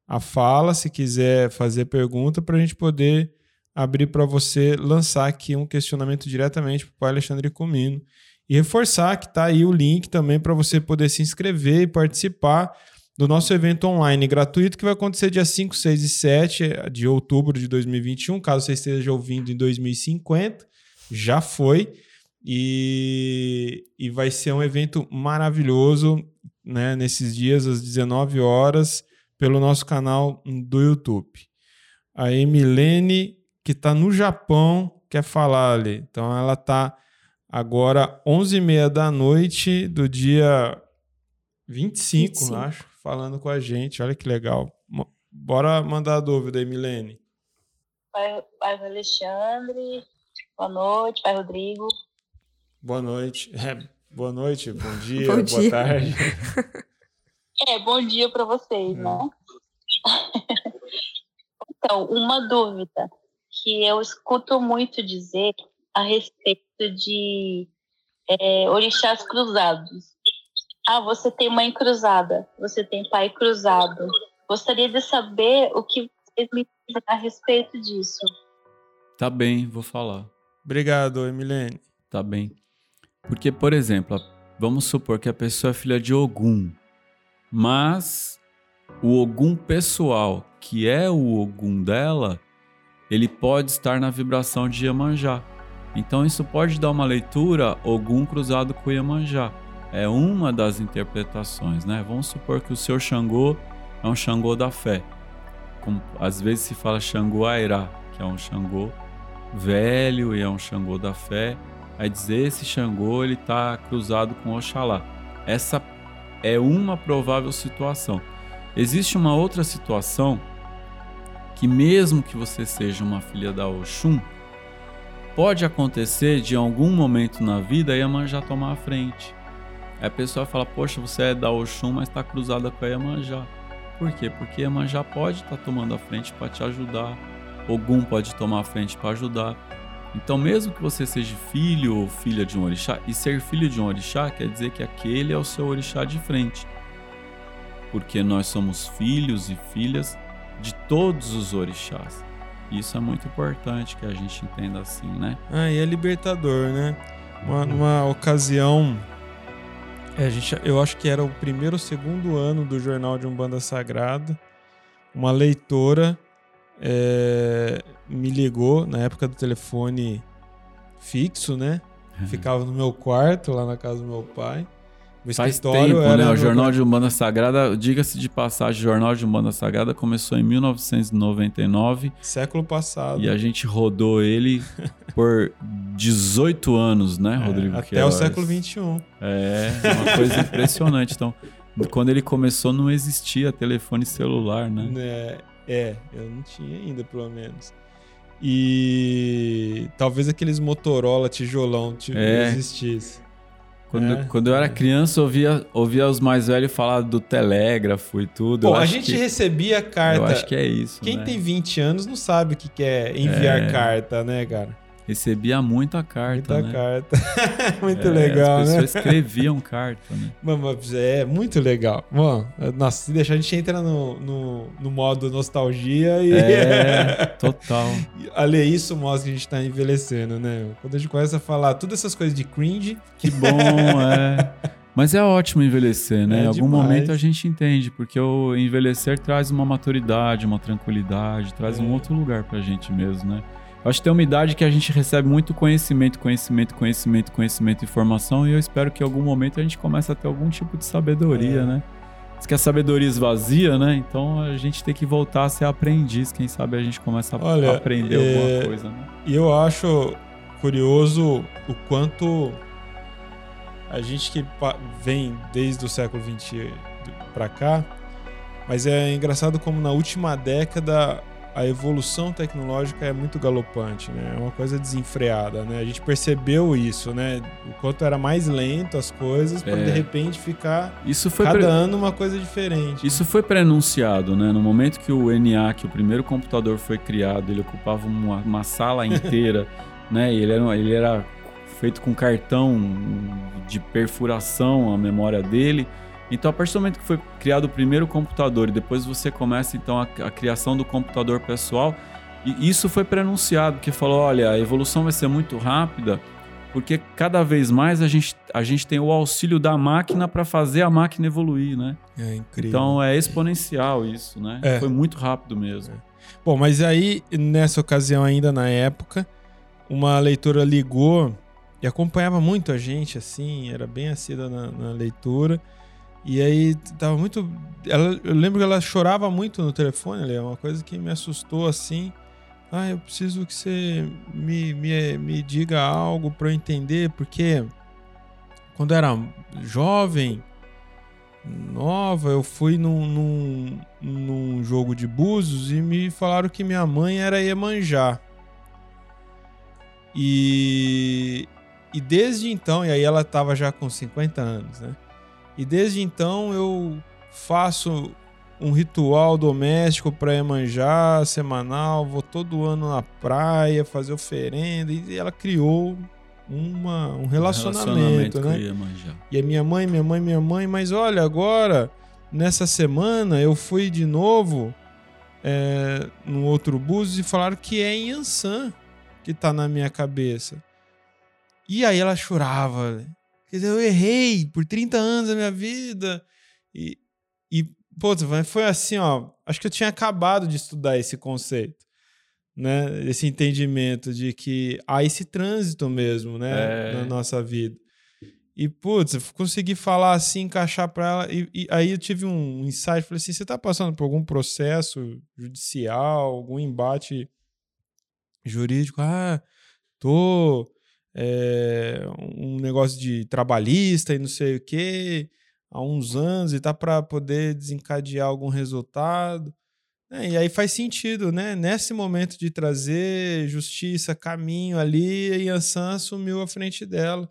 a fala, se quiser fazer pergunta, para a gente poder abrir para você lançar aqui um questionamento diretamente para o pai Alexandre Comino. E reforçar que está aí o link também para você poder se inscrever e participar do nosso evento online gratuito que vai acontecer dia 5, 6 e 7 de outubro de 2021, caso você esteja ouvindo em 2050, já foi. E, e vai ser um evento maravilhoso né, nesses dias, às 19 horas, pelo nosso canal do YouTube. A Emilene, que está no Japão, quer falar ali. Então ela está agora 11h30 da noite do dia 25, 25. acho, falando com a gente. Olha que legal. Bora mandar a dúvida aí, Milene. Pai, pai Alexandre, boa noite, pai Rodrigo. Boa noite. É, boa noite, bom dia, Bom boa dia. tarde. É, bom dia para vocês, É. né? então, uma dúvida que eu escuto muito dizer a respeito de é, orixás cruzados. Ah, você tem mãe cruzada, você tem pai cruzado. Gostaria de saber o que vocês me dizem a respeito disso. Tá bem, vou falar. Obrigado, Emilene. Tá bem. Porque, por exemplo, vamos supor que a pessoa é filha de Ogum, mas o Ogum pessoal, que é o Ogum dela, ele pode estar na vibração de Iemanjá. Então isso pode dar uma leitura Ogum cruzado com Iemanjá. É uma das interpretações, né? Vamos supor que o seu Xangô é um Xangô da fé. Como, às vezes se fala Xangô Airá, que é um Xangô velho e é um Xangô da fé. Aí dizer esse Xangô ele está cruzado com Oxalá. Essa é uma provável situação. Existe uma outra situação que mesmo que você seja uma filha da Oxum, pode acontecer de algum momento na vida Iemanjá tomar a frente. Aí a pessoa fala, poxa, você é da Oxum, mas está cruzada com a Iemanjá. Por quê? Porque Iemanjá pode estar tá tomando a frente para te ajudar. Ogum pode tomar a frente para ajudar. Então, mesmo que você seja filho ou filha de um orixá, e ser filho de um orixá quer dizer que aquele é o seu orixá de frente. Porque nós somos filhos e filhas de todos os orixás. Isso é muito importante que a gente entenda assim, né? Ah, e é libertador, né? Uma, numa ocasião, é, gente, eu acho que era o primeiro ou segundo ano do Jornal de Umbanda Sagrada, uma leitora é, me ligou na época do telefone fixo, né? Ficava no meu quarto, lá na casa do meu pai. O Faz tempo, né? O Jornal de Umbanda Sagrada, diga-se de passagem, o Jornal de Umbanda Sagrada começou em 1999. Século passado. E a gente rodou ele por 18 anos, né, é, Rodrigo? até Queiroz. o século 21. É, uma coisa impressionante. Então, quando ele começou, não existia telefone celular, né? É, é, eu não tinha ainda, pelo menos. E talvez aqueles Motorola tijolão tipo, é. existisse. Quando, é. quando eu era criança, eu ouvia, ouvia os mais velhos falar do telégrafo e tudo. Pô, a gente que, recebia carta. Eu acho que é isso. Quem né? tem 20 anos não sabe o que é enviar é. carta, né, cara? Recebia muita carta, muita né? carta. muito é, legal, as né? pessoas escreviam carta, né? Mano, é muito legal. Mano, nossa, se deixar, a gente entra no, no, no modo nostalgia e... É, total. Ale, isso mostra que a gente tá envelhecendo, né? Quando a gente começa a falar todas essas coisas de cringe... Que bom, é... Mas é ótimo envelhecer, né? É em algum demais. momento a gente entende, porque o envelhecer traz uma maturidade, uma tranquilidade, traz é. um outro lugar pra gente mesmo, né? Acho que tem uma idade que a gente recebe muito conhecimento, conhecimento, conhecimento, conhecimento, informação, e eu espero que em algum momento a gente comece a ter algum tipo de sabedoria, é. né? Diz que a sabedoria esvazia, né? Então a gente tem que voltar a ser aprendiz. Quem sabe a gente começa a Olha, aprender é... alguma coisa, né? E eu acho curioso o quanto a gente que vem desde o século XX para cá, mas é engraçado como na última década a evolução tecnológica é muito galopante, né? É uma coisa desenfreada, né? A gente percebeu isso, né? O quanto era mais lento as coisas para é. de repente ficar isso foi cada pre... ano uma coisa diferente. Isso foi prenunciado, né? No momento que o ENIAC, o primeiro computador foi criado, ele ocupava uma, uma sala inteira, né? E ele era, ele era feito com cartão de perfuração a memória dele. Então, a partir do momento que foi criado o primeiro computador e depois você começa então a, a criação do computador pessoal, e isso foi prenunciado, que falou, olha, a evolução vai ser muito rápida, porque cada vez mais a gente, a gente tem o auxílio da máquina para fazer a máquina evoluir, né? É incrível. Então é exponencial isso, né? É. Foi muito rápido mesmo. É. Bom, mas aí, nessa ocasião ainda, na época, uma leitora ligou e acompanhava muito a gente, assim, era bem assídua na, na leitura. E aí tava muito. Ela, eu lembro que ela chorava muito no telefone, é uma coisa que me assustou assim. Ah, eu preciso que você me, me, me diga algo para eu entender, porque quando eu era jovem, nova, eu fui num, num, num jogo de búzios e me falaram que minha mãe era Iemanjá. E, e desde então, e aí ela tava já com 50 anos, né? E desde então eu faço um ritual doméstico para Emanjá, semanal, vou todo ano na praia fazer oferenda. E ela criou uma, um relacionamento, relacionamento com né? E a minha mãe, minha mãe, minha mãe, mas olha, agora, nessa semana, eu fui de novo é, no outro bus e falaram que é em Ansan que tá na minha cabeça. E aí ela chorava. Quer dizer, eu errei por 30 anos da minha vida. E, e pô, foi assim, ó. Acho que eu tinha acabado de estudar esse conceito, né? Esse entendimento de que há esse trânsito mesmo, né? É. Na nossa vida. E, putz, eu consegui falar assim, encaixar pra ela. E, e aí eu tive um insight. Falei assim: você tá passando por algum processo judicial, algum embate jurídico? Ah, tô. É, um negócio de trabalhista e não sei o quê, há uns anos, e tá para poder desencadear algum resultado. É, e aí faz sentido, né? Nesse momento de trazer justiça, caminho ali, a Yansan assumiu a frente dela.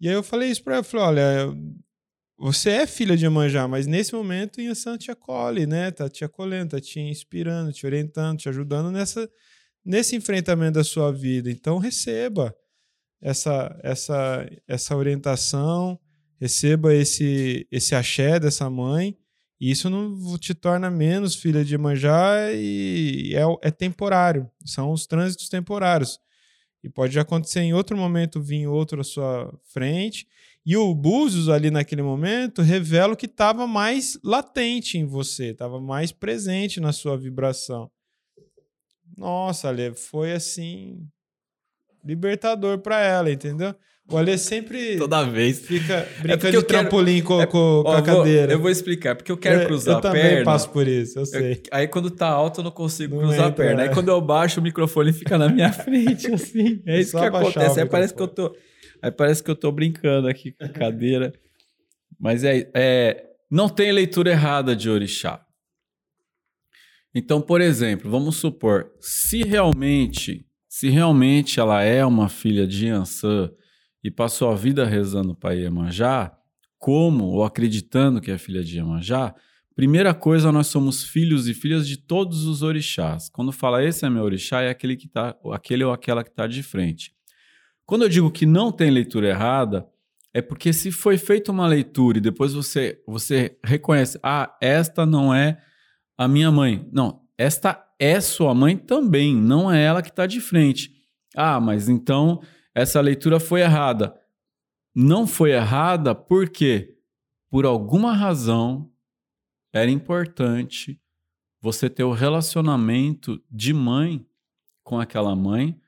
E aí eu falei isso pra ela, falei, olha, você é filha de Iemanjá, mas nesse momento Yansan te acolhe, né? Tá te acolhendo, tá te inspirando, te orientando, te ajudando nessa, nesse enfrentamento da sua vida. Então receba essa, essa, essa orientação, receba esse, esse axé dessa mãe. E isso não te torna menos filha de Iemanjá e é, é temporário. São os trânsitos temporários. E pode acontecer em outro momento vir outro à sua frente. E o Búzios ali naquele momento revela o que estava mais latente em você, estava mais presente na sua vibração. Nossa, Ale, foi assim libertador para ela, entendeu? O Ale sempre Toda vez. fica porque brincando eu de quero- trampolim com, é- com- Ó, a eu vou- cadeira. eu vou explicar, porque eu quero É, cruzar eu a também perna. passo por isso, eu sei. Eu- aí quando tá alto eu não consigo Não cruzar a perna. é. Aí quando eu baixo o microfone fica na minha frente, assim. É isso Só que acontece. Aí parece que eu tô. Aí parece que eu tô brincando aqui com a cadeira. Mas é, é. Não tem leitura errada de orixá. Então, por exemplo, vamos supor, se realmente, se realmente ela é uma filha de Ansã e passou a vida rezando para Iemanjá, como ou acreditando que é filha de Iemanjá, primeira coisa, nós somos filhos e filhas de todos os orixás. Quando fala esse é meu orixá, é aquele que tá, aquele ou aquela que está de frente. Quando eu digo que não tem leitura errada, é porque se foi feita uma leitura e depois você, você reconhece, ah, esta não é a minha mãe. Não, esta é sua mãe também, não é ela que está de frente. Ah, mas então essa leitura foi errada. Não foi errada porque, por alguma razão, era importante você ter o relacionamento de mãe com aquela mãe,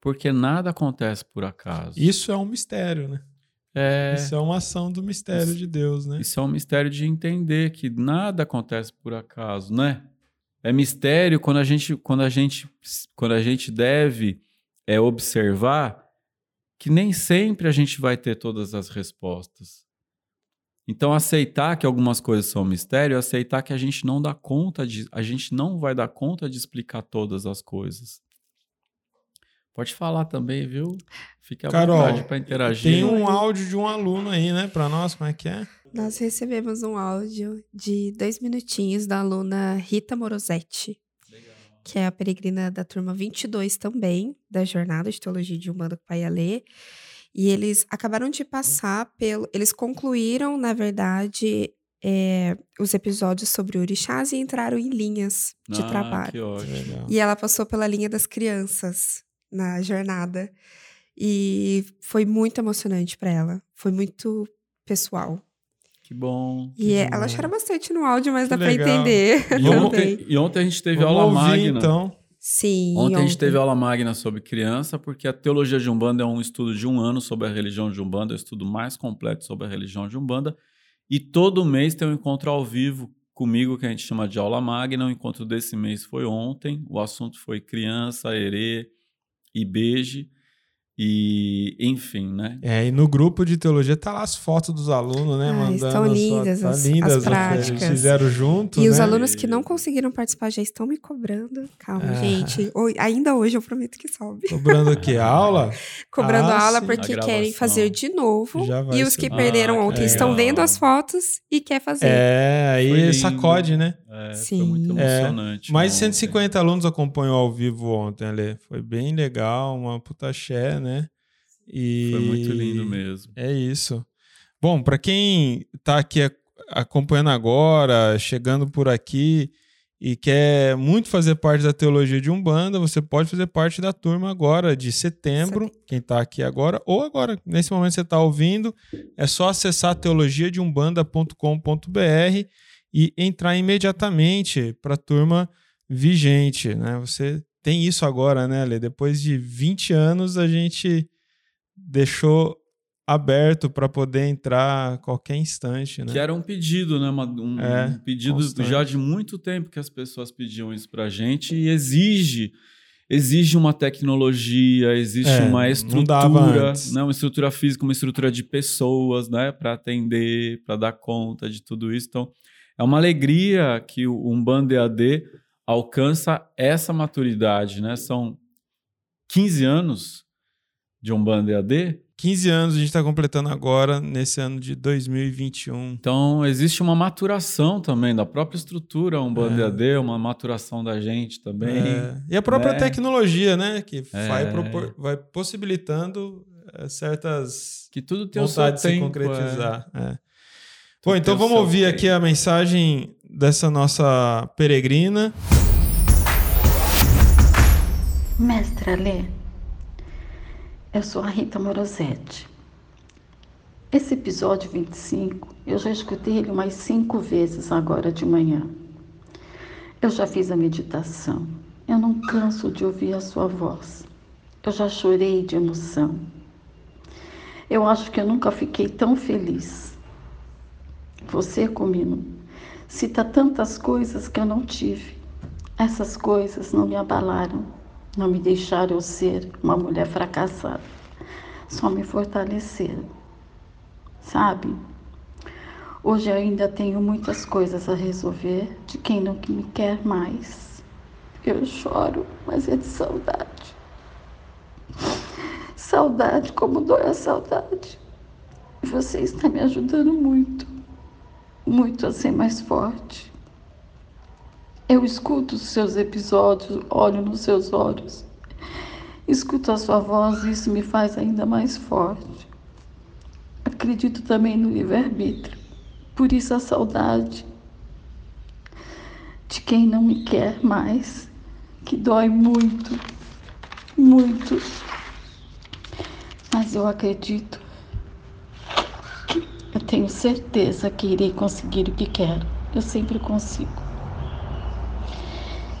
porque nada acontece por acaso. Isso é um mistério, né? é, Isso é uma ação do mistério Isso- de Deus, né? isso é um mistério de entender que nada acontece por acaso, né? É mistério quando a gente, quando a gente, quando a gente deve é, observar que nem sempre a gente vai ter todas as respostas. Então aceitar que algumas coisas são mistério, é aceitar que a gente não dá conta de, a gente não vai dar conta de explicar todas as coisas. Pode falar também, viu? Fique à Carol, vontade para interagir. Tem um áudio de um aluno aí, né, pra nós, como é que é? Nós recebemos um áudio de dois minutinhos da aluna Rita Morosetti, que é a peregrina da turma 22 também, da Jornada de Teologia de Umbanda com Pai Alê. E eles acabaram de passar pelo. Eles concluíram, na verdade, é, os episódios sobre orixás e entraram em linhas de Ah, trabalho. Que ótimo. Legal. E ela passou pela linha das crianças na jornada. E foi muito emocionante para ela. Foi muito pessoal. Que bom. E é- ela chora bastante no áudio, mas Que dá pra legal. entender E também. ontem, e ontem a gente teve Vamos aula ouvir, magna. então. Sim. Ontem a gente teve aula magna sobre criança, porque a teologia de Umbanda é um estudo de um ano sobre a religião de Umbanda, é o estudo mais completo sobre a religião de Umbanda. E todo mês tem um encontro ao vivo comigo, que a gente chama de aula magna. O encontro desse mês foi ontem. O assunto foi criança, herê e beije. E, enfim, né? É, e no grupo de teologia tá lá as fotos dos alunos, né? Ah, mandando estão as lindas tá as- lindas as as práticas. Eles fizeram junto, E os né? alunos que não conseguiram participar já estão me cobrando. Calma, Ah. gente. Ainda hoje eu prometo que sobe. Cobrando o quê? Aula? Cobrando Ah, a aula sim. porque querem fazer de novo. Já vai E os ser. que Ah, perderam que ontem estão legal. vendo as fotos e quer fazer. É, aí sacode, né? É, Sim. Foi muito É, emocionante. Mais de ontem. 150 alunos acompanhou ao vivo ontem, Ale. Foi bem legal, uma puta ché, né? E... Foi muito lindo mesmo. É isso. Bom, para quem está aqui acompanhando agora, chegando por aqui e quer muito fazer parte da teologia de Umbanda, você pode fazer parte da turma agora de setembro, quem está aqui agora, ou agora, nesse momento você está ouvindo, é só acessar teologiadeumbanda.com.br e entrar imediatamente para a turma vigente, né? Você tem isso agora, né, Ale? Depois de 20 anos a gente deixou aberto para poder entrar a qualquer instante, né? Que era um pedido, né? Uma- um, É, um pedido constante. já de muito tempo que as pessoas pediam isso pra gente e exige exige uma tecnologia, existe É, uma estrutura, né? uma estrutura física, uma estrutura de pessoas, né? Para atender, para dar conta de tudo isso. Então, é uma alegria que o Umbanda EAD alcança essa maturidade, né? São 15 anos de Umbanda EAD, 15 anos a gente está completando agora, nesse ano de 2021. Então, existe uma maturação também da própria estrutura Umbanda É. EAD, uma maturação da gente também. É, E a própria né? tecnologia, né? Que É. vai, propor- vai possibilitando eh, certas Que tudo tem vontades de se concretizar. é. Tudo Bom, então vamos ouvir aqui a mensagem dessa nossa peregrina. Mestre Alê, eu sou a Rita Morosetti. Esse episódio 25, eu já escutei ele umas cinco vezes agora de manhã. Eu já fiz a meditação. Eu não canso de ouvir a sua voz. Eu já chorei de emoção. Eu acho que eu nunca fiquei tão feliz. Você, Comino, cita tantas coisas que eu não tive. Essas coisas não me abalaram, não me deixaram eu ser uma mulher fracassada, só me fortaleceram. Sabe? Hoje ainda tenho muitas coisas a resolver de quem não me quer mais. Eu choro, mas é de saudade. Saudade, como dói a saudade. Você está me ajudando muito, muito a ser mais forte. Eu escuto os seus episódios, olho nos seus olhos, escuto a sua voz e isso me faz ainda mais forte. Acredito também no livre-arbítrio, por isso a saudade de quem não me quer mais, que dói muito, muito. Mas eu acredito, eu tenho certeza que irei conseguir o que quero. Eu sempre consigo.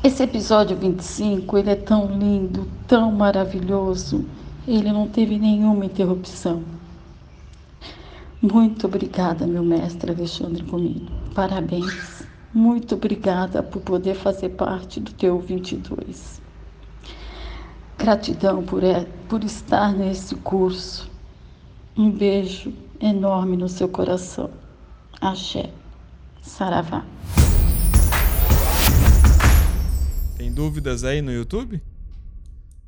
Esse episódio 25, ele é tão lindo, tão maravilhoso. Ele não teve nenhuma interrupção. Muito obrigada, meu mestre Alexandre Comino. Parabéns. Muito obrigada por poder fazer parte do teu 22. Gratidão por, é, por estar nesse curso. Um beijo enorme no seu coração. Axé. Saravá. Tem dúvidas aí no YouTube?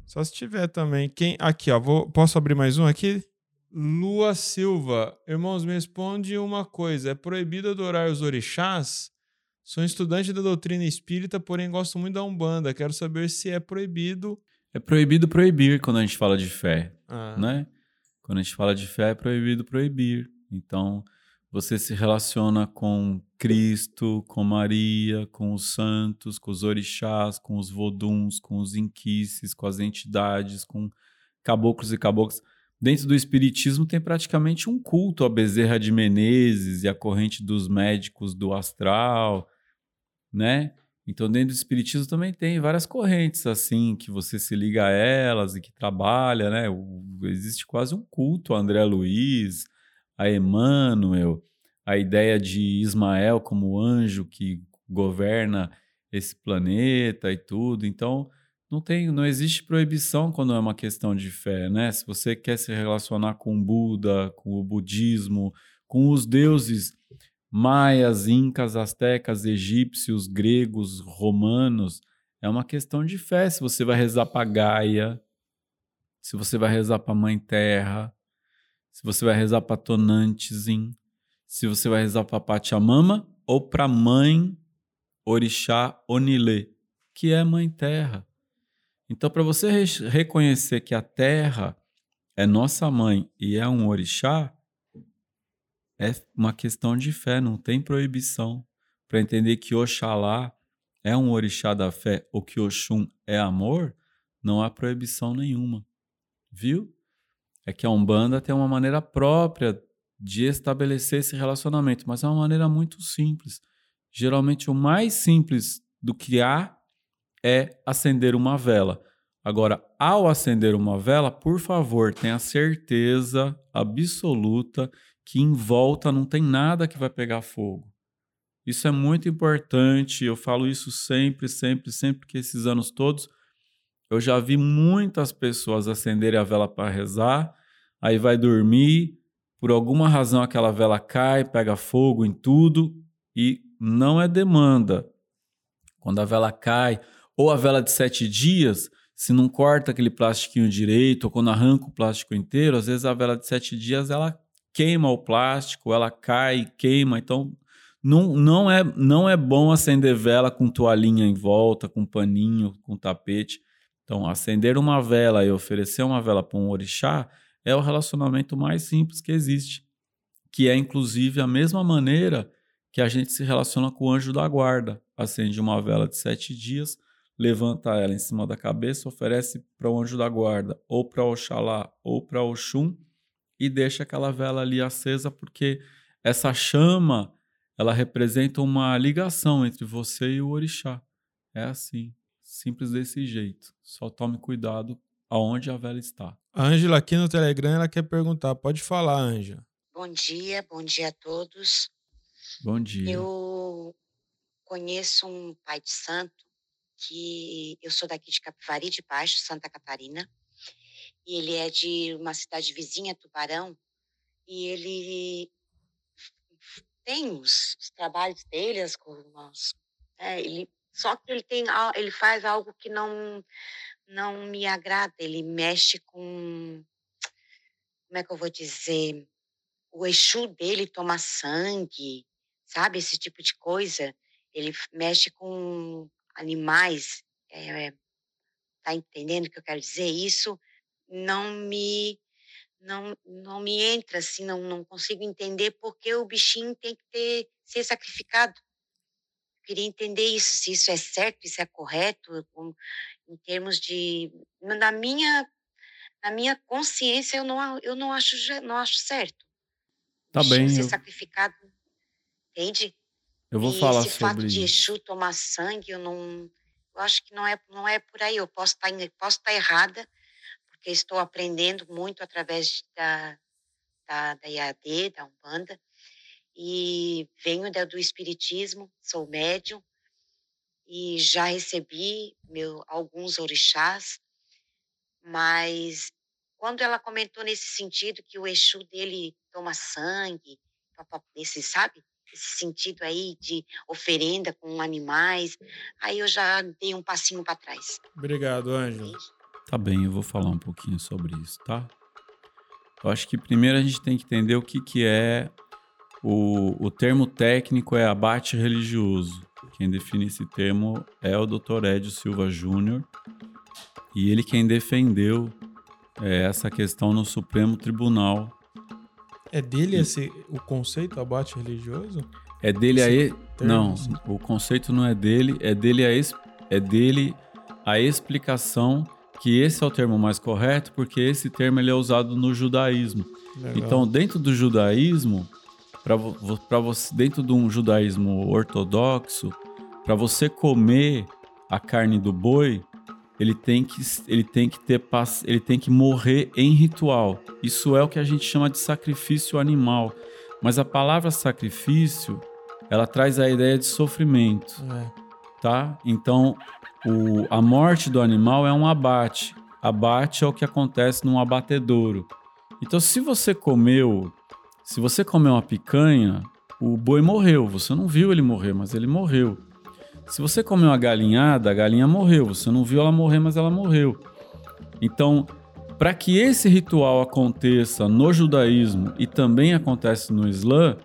Só se tiver também. Quem aqui, ó, vou, posso abrir mais um aqui? Lua Silva, irmãos, me responde uma coisa: é proibido adorar os orixás? Sou estudante da doutrina espírita, porém gosto muito da Umbanda. Quero saber se é proibido. É proibido proibir quando a gente fala de fé, Ah, né? Quando a gente fala de fé, é proibido proibir. Então, você se relaciona com Cristo, com Maria, com os santos, com os orixás, com os voduns, com os inquices, com as entidades, com caboclos e caboclas. Dentro do espiritismo tem praticamente um culto a Bezerra de Menezes e a corrente dos médicos do astral, né? Então, dentro do espiritismo também tem várias correntes assim que você se liga a elas e que trabalha, né? O- existe quase um culto a André Luiz, a Emmanuel, a ideia de Ismael como anjo que governa esse planeta e tudo. Então, não tem, não existe proibição quando é uma questão de fé, né? Se você quer se relacionar com Buda, com o budismo, com os deuses maias, incas, astecas, egípcios, gregos, romanos, é uma questão de fé. Se você vai rezar para Gaia, se você vai rezar para Mãe Terra, se você vai rezar para Tonantizin, se você vai rezar para Pachamama ou para Mãe orixá Onilê, que é mãe terra. Então, para você re reconhecer que a terra é nossa mãe e é um orixá, é uma questão de fé, não tem proibição. Para entender que Oxalá é um orixá da fé ou que Oxum é amor, não há proibição nenhuma. Viu? É que a Umbanda tem uma maneira própria de estabelecer esse relacionamento, mas é uma maneira muito simples. Geralmente, o mais simples do que há é acender uma vela. Agora, ao acender uma vela, por favor, tenha certeza absoluta que em volta não tem nada que vai pegar fogo. Isso é muito importante, eu falo isso sempre, sempre, sempre que esses anos todos eu já vi muitas pessoas acenderem a vela para rezar, aí vai dormir, por alguma razão aquela vela cai, pega fogo em tudo e não é demanda. Quando a vela cai, ou a vela de sete dias, se não corta aquele plastiquinho direito, ou quando arranca o plástico inteiro, às vezes a vela de sete dias ela queima o plástico, ela cai, queima. Então, não, não, é, não é bom acender vela com toalhinha em volta, com paninho, com tapete. Então, acender uma vela e oferecer uma vela para um orixá é o relacionamento mais simples que existe, que é inclusive a mesma maneira que a gente se relaciona com o anjo da guarda. Acende uma vela de sete dias, levanta ela em cima da cabeça, oferece para o anjo da guarda, ou para Oxalá, ou para Oxum, e deixa aquela vela ali acesa, porque essa chama ela representa uma ligação entre você e o orixá. É assim, simples desse jeito. Só tome cuidado aonde a vela está. A Ângela aqui no Telegram ela quer perguntar. Pode falar, Ângela. Bom dia, bom dia a todos. Bom dia. Eu conheço um pai de santo que eu sou daqui de Capivari de Baixo, Santa Catarina e ele é de uma cidade vizinha, Tubarão, e ele tem os, os trabalhos dele, as, as é, ele, só que ele tem ele faz algo que não não me agrada, ele mexe com como é que eu vou dizer, o Exu dele toma sangue, sabe, esse tipo de coisa. Ele mexe com animais, é, tá entendendo o que eu quero dizer? Isso não me não, não me entra assim, não, não consigo entender porque o bichinho tem que ter, ser sacrificado. Eu queria entender isso, se isso é certo, isso é correto, em termos de na minha na minha consciência eu não eu não acho não acho certo. Tá bem. Ser eu... sacrificado, entende? Eu vou e falar esse sobre fato de Exu tomar sangue, eu não eu acho que não é não é por aí. Eu posso estar posso estar errada, porque estou aprendendo muito através da, da, da IAD, da Umbanda, e venho da, do Espiritismo, sou médium, e já recebi meu, alguns orixás, mas quando ela comentou nesse sentido que o Exu dele toma sangue, esse, sabe? Esse sentido aí de oferenda com animais, aí eu já dei um passinho para trás. Obrigado, Ângelo. Tá bem, eu vou falar um pouquinho sobre isso, tá? Eu acho que primeiro a gente tem que entender o que, que é o, o termo técnico é abate religioso. Quem define esse termo é o Dr. Edio Silva Júnior e ele quem defendeu é, essa questão no Supremo Tribunal. É dele esse o conceito abate religioso? É dele aí? Não, o conceito não é dele, é dele a é dele a explicação que esse é o termo mais correto, porque esse termo ele é usado no judaísmo. Legal. Então, dentro do judaísmo, para você dentro de um judaísmo ortodoxo, para você comer a carne do boi, ele tem que ele tem que ter ele tem que morrer em ritual. Isso é o que a gente chama de sacrifício animal. Mas a palavra sacrifício, ela traz a ideia de sofrimento. É. Tá? Então, o, a morte do animal é um abate. Abate é o que acontece num abatedouro. Então, se você comeu, se você comeu uma picanha, o boi morreu. Você não viu ele morrer, mas ele morreu. Se você comeu uma galinhada, a galinha morreu. Você não viu ela morrer, mas ela morreu. Então, para que esse ritual aconteça no judaísmo e também acontece no Islã,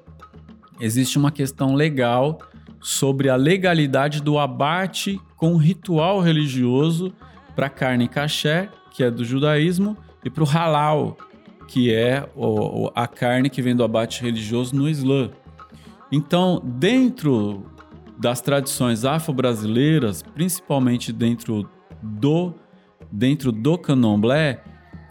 existe uma questão legal sobre a legalidade do abate com ritual religioso para carne caché, que é do judaísmo, e para o halal, que é a carne que vem do abate religioso no Islã. Então, dentro das tradições afro-brasileiras, principalmente dentro do dentro do candomblé,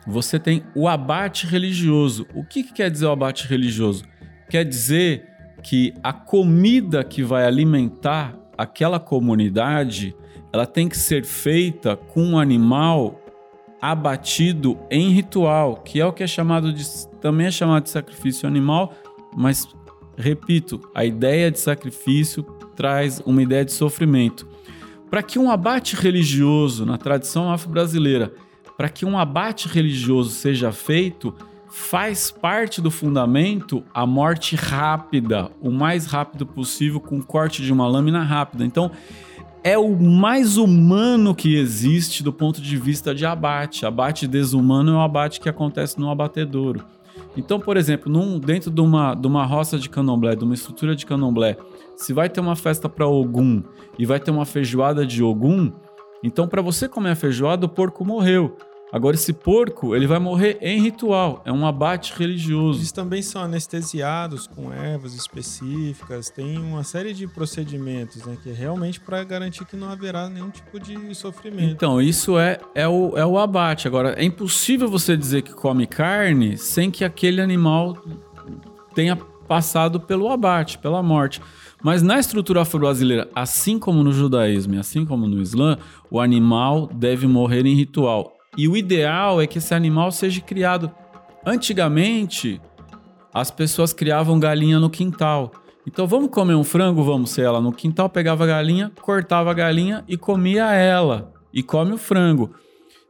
você tem o abate religioso. O que, que quer dizer o abate religioso? Quer dizer que a comida que vai alimentar aquela comunidade, ela tem que ser feita com um animal abatido em ritual, que é o que é chamado de também é chamado de sacrifício animal, mas repito, a ideia de sacrifício traz uma ideia de sofrimento. Para que um abate religioso na tradição afro-brasileira, para que um abate religioso seja feito, faz parte do fundamento a morte rápida, o mais rápido possível, com corte de uma lâmina rápida. Então, é o mais humano que existe do ponto de vista de abate. Abate desumano é o abate que acontece no abatedouro. Então, por exemplo, num, dentro de uma, de uma roça de candomblé, de uma estrutura de candomblé, se vai ter uma festa para Ogum e vai ter uma feijoada de Ogum, então para você comer a feijoada, o porco morreu. Agora, esse porco, ele vai morrer em ritual, é um abate religioso. Eles também são anestesiados com ervas específicas, tem uma série de procedimentos, né, que é realmente para garantir que não haverá nenhum tipo de sofrimento. Então, isso é, é, o, é o abate. Agora, é impossível você dizer que come carne sem que aquele animal tenha passado pelo abate, pela morte. Mas na estrutura afro-brasileira, assim como no judaísmo e assim como no islã, o animal deve morrer em ritual. E o ideal é que esse animal seja criado. Antigamente, as pessoas criavam galinha no quintal. Então vamos comer um frango, vamos ser ela no quintal, pegava a galinha, cortava a galinha e comia ela. E come o frango.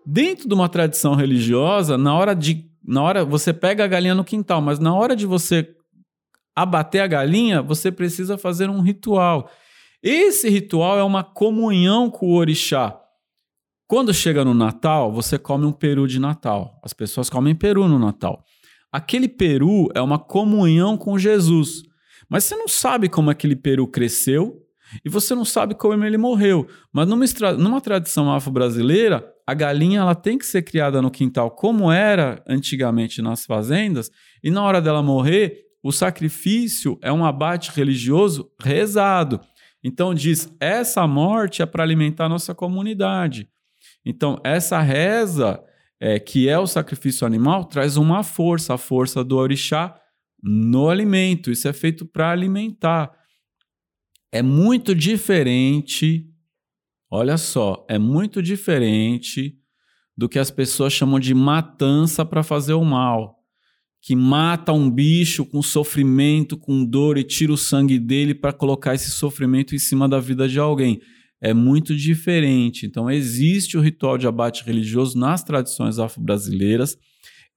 Dentro de uma tradição religiosa, na hora de na hora você pega a galinha no quintal, mas na hora de você abater a galinha, você precisa fazer um ritual. Esse ritual é uma comunhão com o orixá. Quando chega no Natal, você come um peru de Natal. As pessoas comem peru no Natal. Aquele peru é uma comunhão com Jesus. Mas você não sabe como aquele peru cresceu e você não sabe como ele morreu. Mas numa, numa tradição afro-brasileira, a galinha ela tem que ser criada no quintal como era antigamente nas fazendas, e na hora dela morrer, o sacrifício é um abate religioso rezado. Então diz: essa morte é para alimentar a nossa comunidade. Então, essa reza, é, que é o sacrifício animal, traz uma força, a força do orixá no alimento. Isso é feito para alimentar. É muito diferente, olha só, é muito diferente do que as pessoas chamam de matança para fazer o mal que mata um bicho com sofrimento, com dor e tira o sangue dele para colocar esse sofrimento em cima da vida de alguém. É muito diferente. Então, existe o ritual de abate religioso nas tradições afro-brasileiras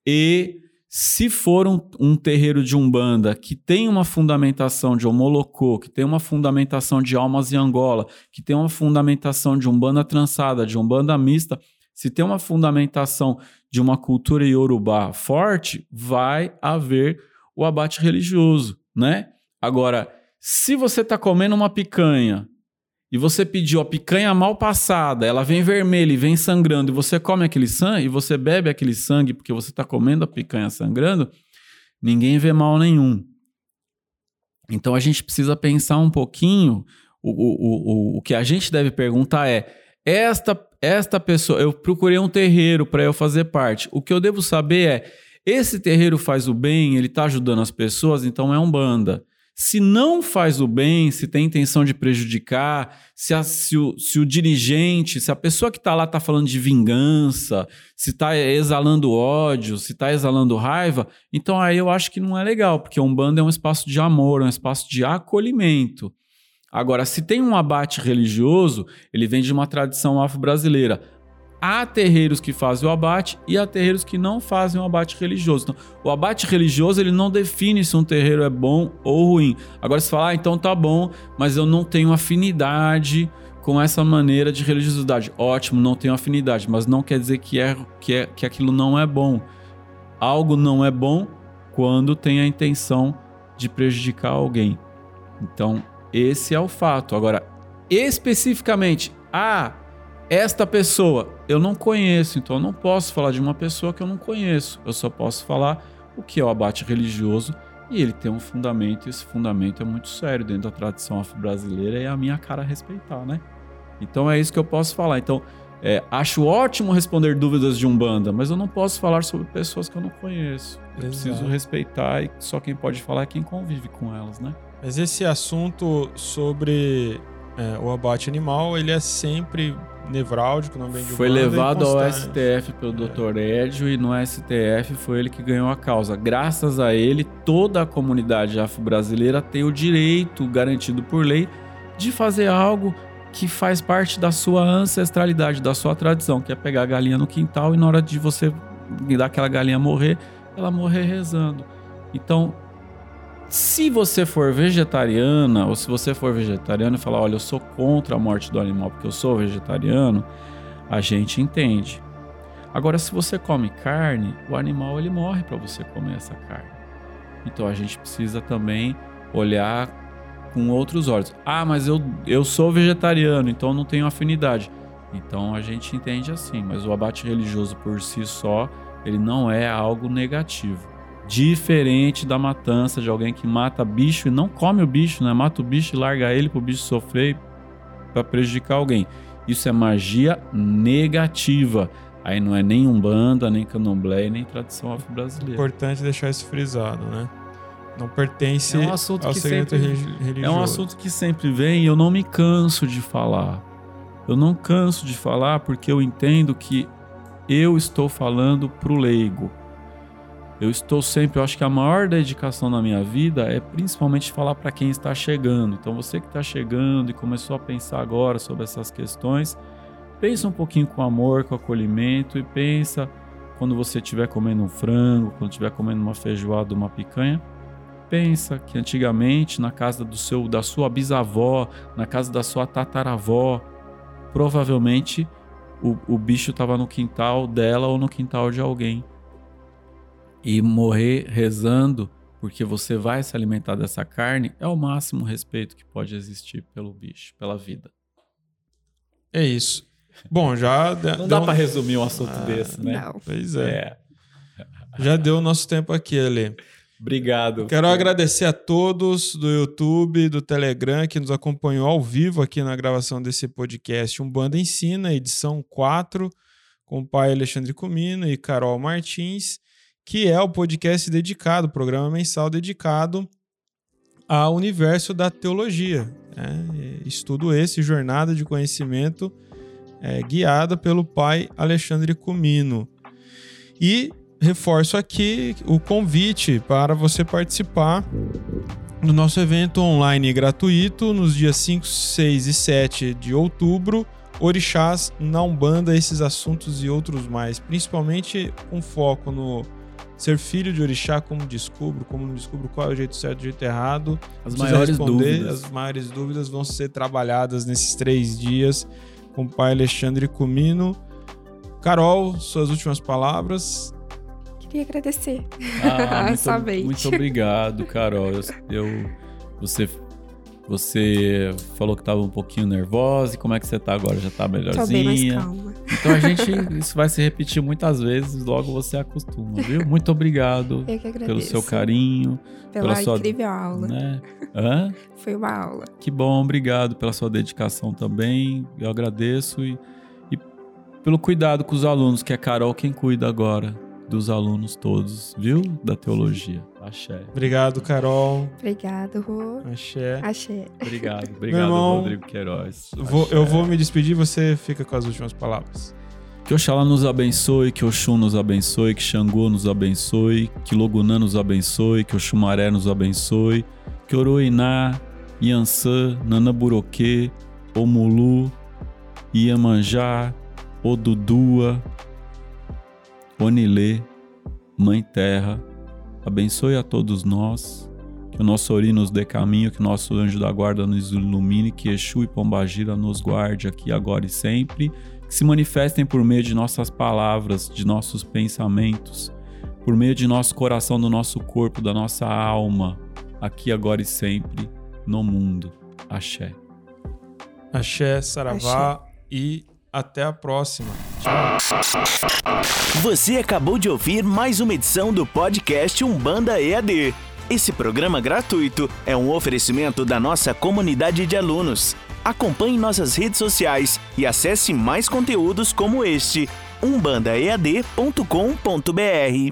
e se for um, um, terreiro de umbanda que tem uma fundamentação de homolocô, que tem uma fundamentação de almas em Angola, que tem uma fundamentação de umbanda trançada, de umbanda mista, se tem uma fundamentação de uma cultura iorubá forte, vai haver o abate religioso, né? Agora, se você está comendo uma picanha e você pediu a picanha mal passada, ela vem vermelha e vem sangrando, e você come aquele sangue, e você bebe aquele sangue porque você está comendo a picanha sangrando, ninguém vê mal nenhum. Então a gente precisa pensar um pouquinho. O, o, o, o que a gente deve perguntar é: esta esta pessoa, eu procurei um terreiro para eu fazer parte. O que eu devo saber é, esse terreiro faz o bem, ele está ajudando as pessoas, então é um banda. Se não faz o bem, se tem intenção de prejudicar, se, a, se, o, se o, dirigente, se a pessoa que está lá está falando de vingança, se está exalando ódio, se está exalando raiva, então aí eu acho que não é legal, porque um bando é um espaço de amor, é um espaço de acolhimento. Agora, se tem um abate religioso, ele vem de uma tradição afro-brasileira. Há terreiros que fazem o abate e há terreiros que não fazem o abate religioso. Então, o abate religioso ele não define se um terreiro é bom ou ruim. Agora, se falar, ah, então tá bom, mas eu não tenho afinidade com essa maneira de religiosidade. Ótimo, não tenho afinidade, mas não quer dizer que, é, que, é, que aquilo não é bom. Algo não é bom quando tem a intenção de prejudicar alguém. Então, esse é o fato. Agora, especificamente, ah, esta pessoa eu não conheço, então eu não posso falar de uma pessoa que eu não conheço. Eu só posso falar o que é o abate religioso e ele tem um fundamento, e esse fundamento é muito sério dentro da tradição afro-brasileira e é a minha cara respeitar, né? Então é isso que eu posso falar. Então, é, acho ótimo responder dúvidas de Umbanda, mas eu não posso falar sobre pessoas que eu não conheço. Eu preciso respeitar e só quem pode falar é quem convive com elas, né? Mas esse assunto sobre é, o abate animal, ele é sempre nevrálgico no ambiente Foi levado ao STF pelo é. Dr. Edio e no STF foi ele que ganhou a causa. Graças a ele, toda a comunidade afro-brasileira tem o direito garantido por lei de fazer algo que faz parte da sua ancestralidade, da sua tradição, que é pegar a galinha no quintal e na hora de você dar aquela galinha morrer, ela morrer rezando. Então, se você for vegetariana, ou se você for vegetariano e falar, olha, eu sou contra a morte do animal porque eu sou vegetariano, a gente entende. Agora, se você come carne, o animal ele morre para você comer essa carne. Então a gente precisa também olhar com outros olhos. Ah, mas eu, eu sou vegetariano, então não tenho afinidade. Então a gente entende assim, mas o abate religioso por si só, ele não é algo negativo. Diferente da matança de alguém que mata bicho e não come o bicho, né? Mata o bicho e larga ele para o bicho sofrer para prejudicar alguém. Isso é magia negativa. Aí não é nem umbanda, nem candomblé, nem tradição afro-brasileira. Importante deixar isso frisado, né? Não pertence é um assunto ao que segredo sempre, religioso. É um assunto que sempre vem e eu não me canso de falar. Eu não canso de falar porque eu entendo que eu estou falando pro leigo. Eu estou sempre, eu acho que a maior dedicação na minha vida é principalmente falar para quem está chegando. Então você que está chegando e começou a pensar agora sobre essas questões, pensa um pouquinho com amor, com acolhimento e pensa quando você estiver comendo um frango, quando estiver comendo uma feijoada, uma picanha, pensa que antigamente na casa do seu, da sua bisavó, na casa da sua tataravó, provavelmente o, o bicho estava no quintal dela ou no quintal de alguém e morrer rezando porque você vai se alimentar dessa carne é o máximo respeito que pode existir pelo bicho, pela vida. É isso. Bom, já. Não dá para resumir um assunto ah, desse, né? Não. Pois é. é. Já deu o nosso tempo aqui, Ale. Obrigado. Quero agradecer a todos do YouTube, do Telegram, que nos acompanhou ao vivo aqui na gravação desse podcast Um Banda Ensina, edição 4, com o pai Alexandre Comino e Carol Martins que é o podcast dedicado, o programa mensal dedicado ao universo da teologia. Né? Estudo esse, jornada de conhecimento é, guiada pelo pai Alexandre Comino. E reforço aqui o convite para você participar do nosso evento online gratuito nos dias 5, 6 e 7 de outubro. Orixás na Umbanda, esses assuntos e outros mais, principalmente com foco no ser filho de orixá, como descubro, como não descubro qual é o jeito certo e o jeito errado. As maiores responder, dúvidas. As maiores dúvidas vão ser trabalhadas nesses três dias com o pai Alexandre Comino. Carol, suas últimas palavras. Queria agradecer. Ah, muito, muito obrigado, Carol. Eu, eu, você você falou que estava um pouquinho nervosa. E como é que você está agora? Já está melhorzinha? Tô bem mais calma. Então a gente, isso vai se repetir muitas vezes, logo você acostuma, viu? Muito obrigado pelo seu carinho. Pela, pela sua, incrível aula. Né? Hã? Foi uma aula. Que bom, obrigado pela sua dedicação também. Eu agradeço e, e pelo cuidado com os alunos, que é Carol quem cuida agora dos alunos todos, viu? Da teologia. Axé. Obrigado, Carol. Obrigado, Rô. Axé. Axé. Obrigado, obrigado, irmão, Rodrigo Queiroz. Vou, eu vou me despedir, você fica com as últimas palavras. Que Oxalá nos abençoe, que Oxum nos abençoe, que Xangô nos abençoe, que Logunã nos abençoe, que Oxumaré nos abençoe, que Oroiná, Iansã, Nanaburoquê, Omulu, Iemanjá, Odudua, Onilê, Mãe Terra, abençoe a todos nós, que o nosso Ori nos dê caminho, que o nosso anjo da guarda nos ilumine, que Exu e Pombagira nos guarde aqui, agora e sempre, que se manifestem por meio de nossas palavras, de nossos pensamentos, por meio de nosso coração, do nosso corpo, da nossa alma, aqui, agora e sempre, no mundo. Axé. Axé, Saravá e até a próxima. Você acabou de ouvir mais uma edição do podcast Umbanda EAD. Esse programa gratuito é um oferecimento da nossa comunidade de alunos. Acompanhe nossas redes sociais e acesse mais conteúdos como este umbandaead.com.br.